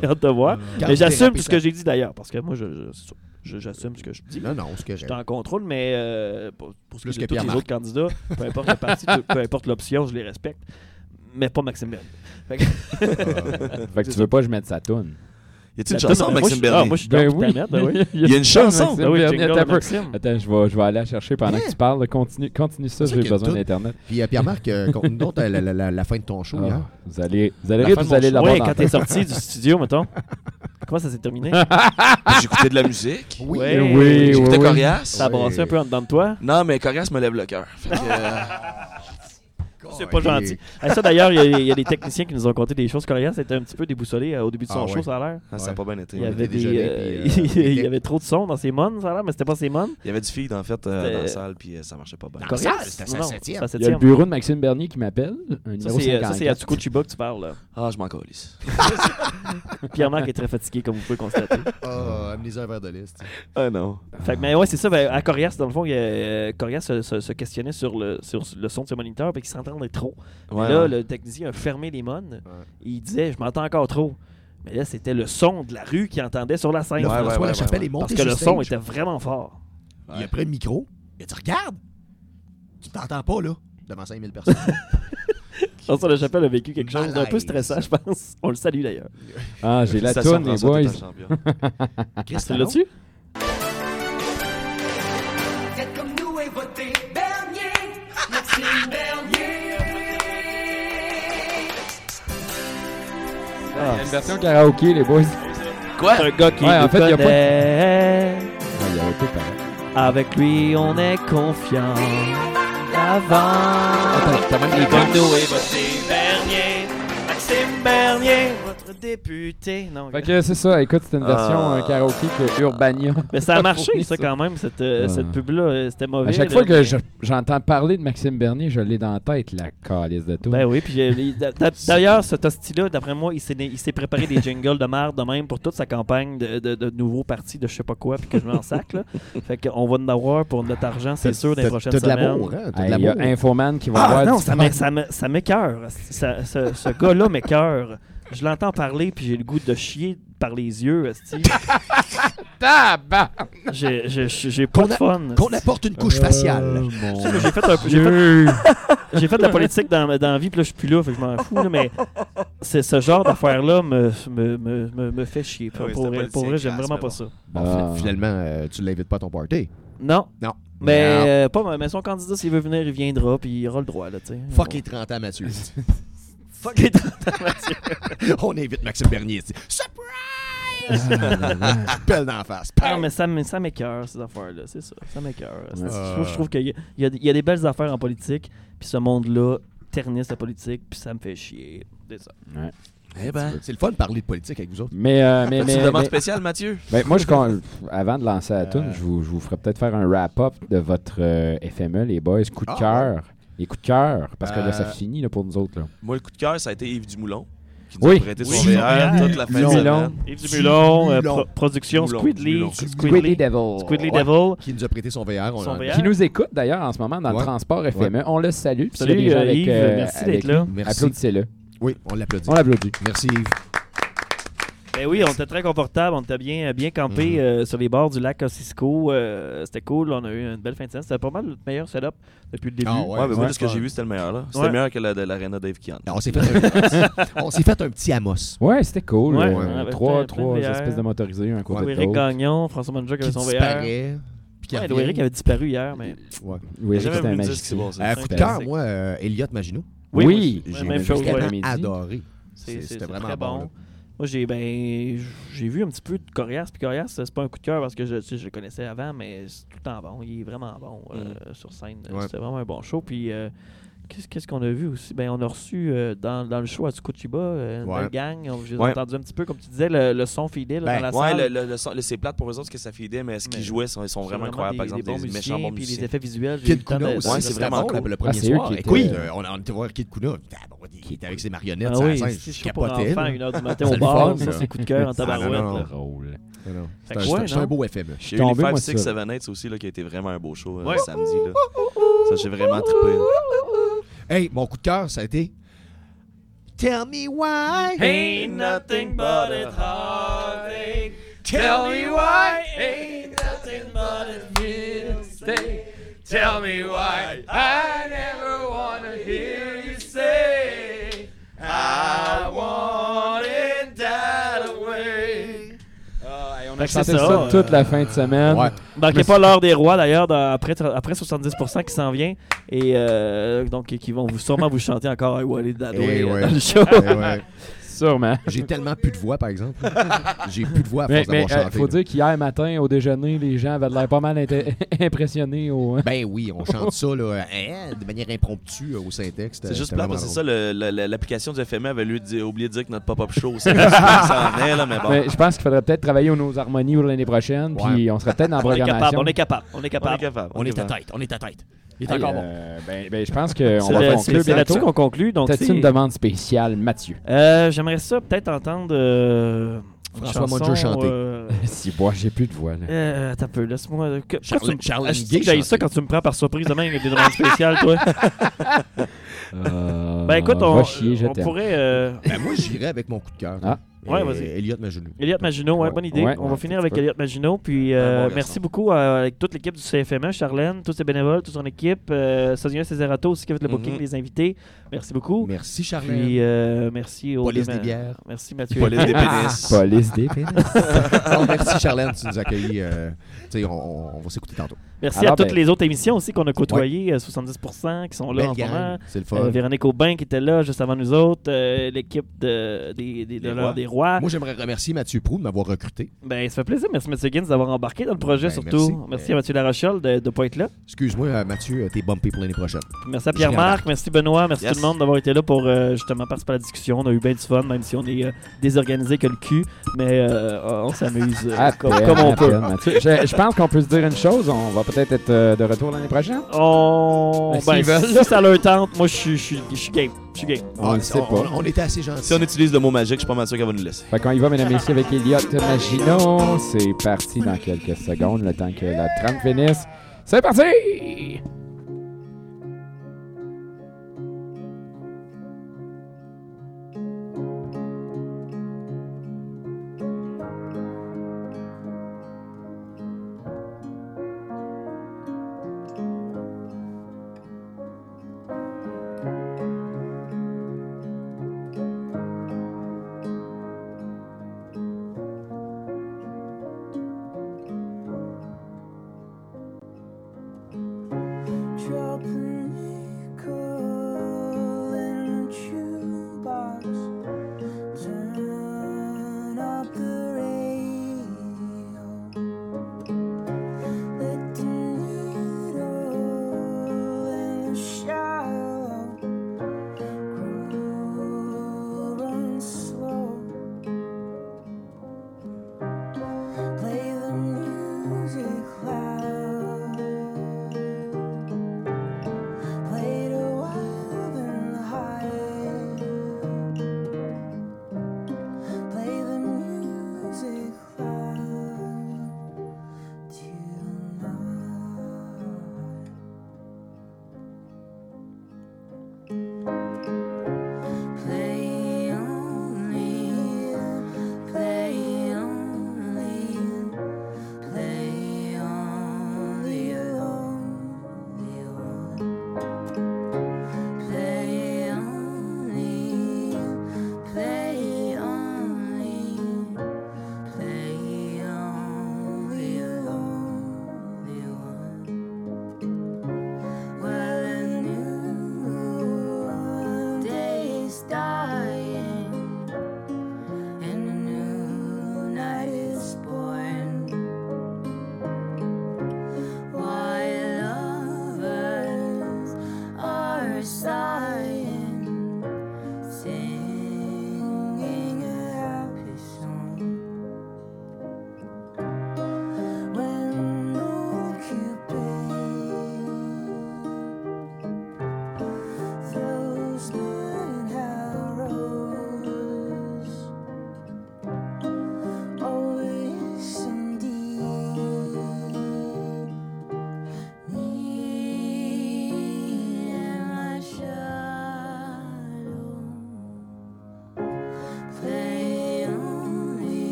S2: J'ai hâte de voir. Mais j'assume ce que j'ai dit d'ailleurs, parce que moi, je, je- je- j'assume ce que je dis.
S3: Non, non, c'est
S2: Je suis
S3: correct.
S2: en contrôle, mais euh, pour, pour ce
S3: Plus
S2: qui est
S3: que
S2: tous les
S3: Pierre-Marc.
S2: autres candidats, peu importe le parti, peu, peu importe l'option, je les respecte. Mais pas Maxime Bernier. Fait que-
S7: Fait que tu veux pas que je mette sa toune.
S1: Y a-t-il une
S2: La
S1: chanson,
S2: toune, moi,
S1: Maxime
S2: je- Ah,
S1: Bernier?
S2: moi, je suis dans ben oui.
S1: Il y a une chanson.
S7: Maxime
S2: Ben oui,
S7: Bernier,
S2: jingle
S7: attends
S2: de
S7: un peu.
S2: Maxime.
S7: Attends, je vais, je vais aller la chercher pendant que tu parles. là. Continue, continue ça,
S3: C'est
S7: j'ai
S3: qu'il y a
S7: besoin d'Internet.
S3: Puis euh, Pierre-Marc, euh, conte-nous donc euh, la, la- la- la fin de ton show
S7: Ah,
S3: hier.
S7: vous allez, vous allez
S3: La
S7: rire,
S3: fin de
S7: vous
S3: mon
S7: allez
S3: show.
S7: l'avoir
S2: Oui,
S7: dans
S2: quand
S7: la
S2: t'es sorti du studio, mettons. Comment ça s'est terminé?
S1: J'écoutais de la musique.
S3: Oui.
S7: Oui, oui,
S1: J'écoutais
S7: oui.
S1: Corias.
S2: Ça a brassé un peu en dedans de toi?
S1: Non, mais Corias me lève le cœur. Fait que, euh,
S2: C'est pas gentil. Ah, ça, d'ailleurs, il y, a- il y a des techniciens qui nous ont conté des choses. Corias était un petit peu déboussolé euh, au début de son
S3: Ah,
S2: show,
S3: ouais.
S2: ça a l'air.
S1: ah, ça a pas bien été.
S2: Il y avait, des, euh,
S3: puis, euh,
S2: il y avait trop de son dans ses mônes, ça a l'air, mais c'était pas ses mônes.
S1: Il y avait du feed, en fait, euh,
S2: C'était-
S1: dans la salle, puis euh, ça marchait pas bien.
S3: Dans la
S2: Corias?
S3: salle, c'était
S2: c'est à
S7: Il y a le
S2: Septième.
S7: bureau de Maxime Bernier qui m'appelle.
S2: Ça, c'est ça, c'est à
S7: 54.
S2: Tsukuchiba que tu parles. là.
S1: Ah, je m'en calisse.
S2: Pierre-Marc est très fatigué, comme vous pouvez constater.
S3: Ah, amenez un verre de liste.
S1: Ah non.
S2: Fait que, mais ouais, c'est ça. ben, à Corias, dans le fond, Corias se, questionnait sur le, sur le son de ses moniteurs et qu'il s'entendait trop.
S1: Ouais,
S2: là,
S1: ouais.
S2: le technicien a fermé les mônes. et Il disait Je m'entends encore trop. Mais là, c'était le son de la rue qu'il entendait sur la scène.
S3: Là,
S1: Ouais,
S3: François
S1: ouais,
S3: Lachapelle
S1: ouais,
S3: est monté
S2: Parce que le son était vraiment fort.
S3: Il a pris le micro. Il a dit Regarde Tu t'entends pas, là Devant 5000 personnes.
S2: François Le Chapelle a vécu quelque chose d'un peu stressant, je pense. On le salue d'ailleurs.
S7: Ah, j'ai la toune, les boys.
S3: Chris
S2: Tu l'as-tu?
S7: Il y a une version karaoké, les boys.
S1: Quoi?
S2: C'est un gars qui
S7: Ouais, en fait, y a pas. Ah, il y avait tout pareil.
S2: Avec lui, on est confiant. Avant.
S7: Attends, t'as même
S2: Et
S7: les
S2: comme
S7: deux.
S2: nous et votre Bernier, Maxime Bernier, votre député. Non,
S7: Fait que c'est ça, écoute, c'était une version
S1: Ah.
S7: euh, karaoké que Urbania.
S2: mais ça a marché, ça, quand même, cette, euh, cette pub-là. euh, C'était mauvais.
S7: À chaque
S2: là,
S7: fois que
S2: mais-
S7: je- j'entends parler de Maxime Bernier, je l'ai dans la tête, la calice de tout.
S2: Ben oui, puis il- d'a- d'a- d'ailleurs, ce hostie-là, d'après moi, il s'est il s'est préparé des jingles de merde de même pour toute sa campagne de, de, de nouveaux partis de je sais pas quoi, puis que je m'en sac, là. Fait qu'on va en avoir pour notre argent, c'est sûr, dans les prochaines
S3: T'as de
S2: semaines.
S3: l'amour, hein T'as de
S7: Hey, Il y a
S3: l'amour.
S7: Infoman qui va
S2: Ah
S7: voir
S2: non, ça
S7: fun.
S2: m'é- ça m'é- ça m'écœure. Ça- Ce, ce gars-là m'écœure. Je l'entends parler, puis j'ai le goût de chier par les yeux. J'ai j'ai- j'ai pas de fun.
S3: Qu'on apporte une couche faciale.
S2: Moi, J'ai fait, un peu- j'ai fait, j'ai fait de la politique dans, dans la vie, puis là, je suis plus là, fait que je m'en fous, là, mais c'est ce genre d'affaire-là me, me, me, me, me fait chier.
S1: Ah oui,
S2: pour, vrai, pour
S1: politicien
S2: vrai, j'aime
S1: crasse,
S2: vraiment pas ça.
S3: Bon,
S7: Ah.
S3: fi- Finalement, euh, tu l'invites pas à ton party?
S2: Non,
S3: Non.
S2: mais, euh, pas, mais son candidat, s'il veut venir, il viendra, puis il aura le droit, là, tu sais.
S3: Fuck les 30 ans, Mathieu.
S2: Fuck les 30 ans, Mathieu.
S3: On invite Maxime Bernier. c'est- Surprise! Pelle d'en face.
S2: Non, mais ça, m- ça m'écœure, ces affaires-là, c'est ça. Ça m'écœure. C'est-. Je trouve, je trouve qu'il y, a- il y a des- il y a des belles affaires en politique, puis ce monde-là ternisse la politique, puis ça me fait chier. C'est ça.
S7: Ouais.
S1: Eh ben.
S3: C'est le fun de parler de politique avec vous autres.
S7: Mais, euh, mais,
S1: C'est
S7: mais,
S1: une demande
S7: mais-
S1: spéciale, Mathieu?
S7: ben, moi, je, con- avant de lancer la
S3: Euh.
S7: tune, je vous, je vous ferai peut-être faire un wrap-up de votre euh, FME, les boys. Coup de
S3: Ah,
S7: cœur. Les coups de cœur. Parce que là, ça
S3: Euh.
S7: finit là, pour nous autres. Là.
S1: Moi, le coup de cœur, ça a été Yves Dumoulin. Qui nous
S7: Oui.
S1: a prêté son
S2: Oui.
S1: VR toute la fin de semaine.
S2: Yves Dumulon, euh, pro- production Squidly. Squidly,
S7: Devil.
S2: Squidly
S3: Ouais.
S2: Devil.
S3: Qui nous a prêté son VR. on
S2: Son
S3: a-
S2: VR.
S7: Qui nous écoute d'ailleurs en ce moment dans
S3: Ouais.
S7: le transport FME. On le salue. Puis
S2: Salut,
S7: gens
S2: euh,
S7: avec,
S2: Yves,
S7: euh,
S2: merci
S7: avec
S2: d'être là.
S7: Applaudissez-le.
S3: Oui, on l'applaudit.
S7: On l'applaudit.
S3: Merci Yves.
S2: Ben oui, on était très confortable, on était bien, bien campé
S3: Mhm.
S2: euh, sur les bords du lac Ossisco. euh, c'était cool, on a eu une belle fin de semaine. C'était pas mal le meilleur setup depuis le début.
S3: Ah
S1: Ouais, mais moi, de ce que j'ai vu, c'était le meilleur. là. C'était
S2: Ouais.
S1: meilleur que la de l'Arena Dave Kian.
S3: On s'est fait, un... on s'est fait un petit Amos.
S7: Ouais, c'était cool.
S2: Ouais,
S7: euh, trois trois espèces de motorisés, un côté
S2: Ouais,
S7: de
S2: Eric
S7: l'autre.
S2: Gagnon, François Manja qui
S3: Qui
S2: avait son VR.
S3: disparaît. Puis
S2: Ouais. Eric avait disparu hier, mais.
S3: Ouais.
S7: Oui,
S1: J'ai
S7: Eric,
S1: jamais
S7: c'était un magicien.
S1: passé.
S3: Euh, coup de cœur, moi, euh, Elliot Maginot.
S2: Oui,
S7: Oui, j'ai
S3: adoré. C'était vraiment
S2: très
S3: bon.
S2: bon. Moi, j'ai ben, j'ai vu un petit peu de Corias. Puis Corias, c'est pas un coup de cœur parce que je, je le connaissais avant, mais c'est tout le temps bon. Il est vraiment bon euh, sur scène.
S3: Ouais.
S2: C'était vraiment un bon show. Puis, euh, qu'est-ce qu'on a vu aussi? Ben, on a reçu euh, dans, dans le show à Tsukuchiba euh, une
S3: Ouais.
S2: belle gang. On- J'ai
S1: Ouais.
S2: entendu un petit peu, comme tu disais, le, le son fidèle
S3: Ben,
S2: dans la
S1: Ouais,
S2: salle.
S1: le, le, le son- c'est plate pour eux autres que ça filait, mais ce qu'ils jouaient, ils sont, ils sont
S2: C'est
S1: vraiment incroyables. Par exemple,
S2: des bons
S1: des,
S2: musiciens,
S1: méchants bons
S2: puis les effets visuels.
S3: Kid Kuna
S2: de-
S3: aussi,
S1: Ouais, c'est vraiment cool.
S3: le premier
S7: Ah, c'est eux
S3: soir.
S7: qui
S3: Écoute,
S7: étaient-
S3: euh, on a on était voir Kid Kuna. Ah, il était avec ses marionnettes
S2: Ah oui,
S3: scène.
S2: c'est
S3: Je
S2: pour
S3: capotais. là.
S2: une heure du matin
S3: C'est
S2: au bar. Ça, c'est coup de cœur en
S3: Ah,
S2: tabarouette. que
S3: un- beau FME.
S1: J'ai eu les
S7: tombé,
S1: 5
S7: moi,
S1: 6
S7: ça.
S1: 7 Nights aussi, là, qui a été vraiment un beau show euh, samedi. Là. Ça, j'ai vraiment trippé.
S3: Hey, mon coup de cœur, ça a été. Tell me why.
S2: Ain't nothing but a heartache. Tell me why. Ain't nothing but a mistake. Tell me why. I never wanna hear you say I wanted that
S7: a
S2: que
S7: chanté
S2: c'est
S7: ça,
S2: ça, euh,
S7: toute la fin de semaine.
S3: Ouais.
S2: Manquez pas l'heure des rois d'ailleurs après, après 70% qui s'en vient et euh, donc qui vont vous, sûrement vous chanter encore I wanted that
S3: Eh
S2: way euh, dans le show.
S7: Sûrement.
S3: J'ai tellement plus de voix, par exemple. J'ai plus de voix à
S7: Mais
S3: force d'avoir
S7: mais, euh,
S3: chanté.
S7: faut
S3: là.
S7: dire qu'hier matin, au déjeuner, les gens avaient l'air pas mal impressionnés. Au...
S3: Ben oui, on chante ça là, hein, de manière impromptue euh, au Syntex.
S1: C'est juste plat parce que c'est ça, l'application du FME avait lui dit- oublié de dire que notre pop-up show, c'est ça venait, là, mais bon.
S7: Mais je pense qu'il faudrait peut-être travailler aux nos harmonies l'année prochaine, puis on serait peut-être dans la
S2: On est capable,
S7: programmation.
S2: on est capable, on est
S1: On est
S2: capable.
S1: capable.
S3: On est à
S1: capable.
S3: tête, on est à tête. Il est
S7: Hey,
S3: encore bon.
S7: euh, ben, ben, je pense qu'on
S2: C'est
S7: va conclure
S2: c'est- là-dessus
S7: bientôt.
S2: qu'on conclut. Donc, c'est-
S7: une demande spéciale, Mathieu?
S2: Euh, J'aimerais ça peut-être entendre euh,
S3: François Mondieu chanter.
S2: euh,
S7: si, moi, j'ai plus de voix. Là.
S2: Euh, un peu, laisse-moi. me-
S3: Charles
S2: Ah, je dis
S3: Gay
S2: que j'aille
S3: chanter.
S2: ça quand tu me prends par surprise demain avec des demandes spéciales, toi.
S7: Euh,
S2: Ben écoute, on,
S7: chier,
S2: on pourrait. euh,
S3: Ben, moi, j'irais avec mon coup de cœur.
S7: Ah.
S2: Ouais,
S3: Euh,
S2: vas-y.
S3: Elliot Maginot.
S2: Elliot Maginot, ouais,
S7: Ouais.
S2: bonne idée.
S7: Ouais.
S2: on va finir avec. Elliot Maginot. Puis euh,
S1: bon
S2: merci beaucoup à- avec toute l'équipe du CFME, Charlène, tous ses bénévoles, toute son équipe, euh, Sozien Cesarato aussi qui a fait le booking, les invités. Merci beaucoup.
S3: Merci, Charlène.
S2: Puis euh, merci au
S3: Police des bières.
S2: Merci Mathieu.
S1: Police des pénis.
S7: Police des pénis.
S3: Non, merci, Charlène, tu nous as accueillis. euh, on va s'écouter tantôt.
S2: Merci
S7: Alors,
S2: à toutes
S7: ben-
S2: les autres émissions aussi qu'on a côtoyées, euh, 70% qui sont là
S3: Belle
S2: en ce moment.
S3: C'est le fun.
S2: Euh, Véronique Aubin qui était là juste avant nous autres, euh, l'équipe de, des, des, de
S1: rois.
S2: des rois.
S3: Moi, j'aimerais remercier Mathieu Prou de m'avoir recruté.
S2: Ben, ça fait plaisir. Merci Mathieu Gibbs d'avoir embarqué dans le projet
S3: Ben,
S2: surtout.
S3: merci.
S2: Merci,
S3: Euh,
S2: à Mathieu Larochelle de ne pas être là.
S3: Excuse-moi, euh, Mathieu, euh, t'es bumpé pour l'année prochaine.
S2: Merci à Pierre-Marc, merci Benoît, merci
S1: Yes.
S2: tout le monde d'avoir été là pour euh, justement participer à la discussion. On a eu bien du fun, même si on est euh, désorganisé que le cul. Mais euh, on s'amuse euh,
S7: À
S2: comme, on peut.
S7: Je, je pense qu'on peut se dire une chose. On va peut-être être euh, de retour l'année prochaine?
S2: On...
S7: Ben,
S2: Ben,
S7: s'ils veulent,
S2: si
S7: là.
S2: ça leur tente, moi je suis- je suis je suis game. Je suis game.
S7: On
S3: Ah,
S7: sait
S3: on,
S7: pas.
S3: on- on était assez gentils.
S1: Si on utilise le mot magique, je suis pas mal sûr qu'elle va nous laisser.
S7: Fait qu'on y va, mesdames et messieurs, avec Elliot Maginot. C'est parti dans quelques secondes, le temps que la trame finisse. C'est parti!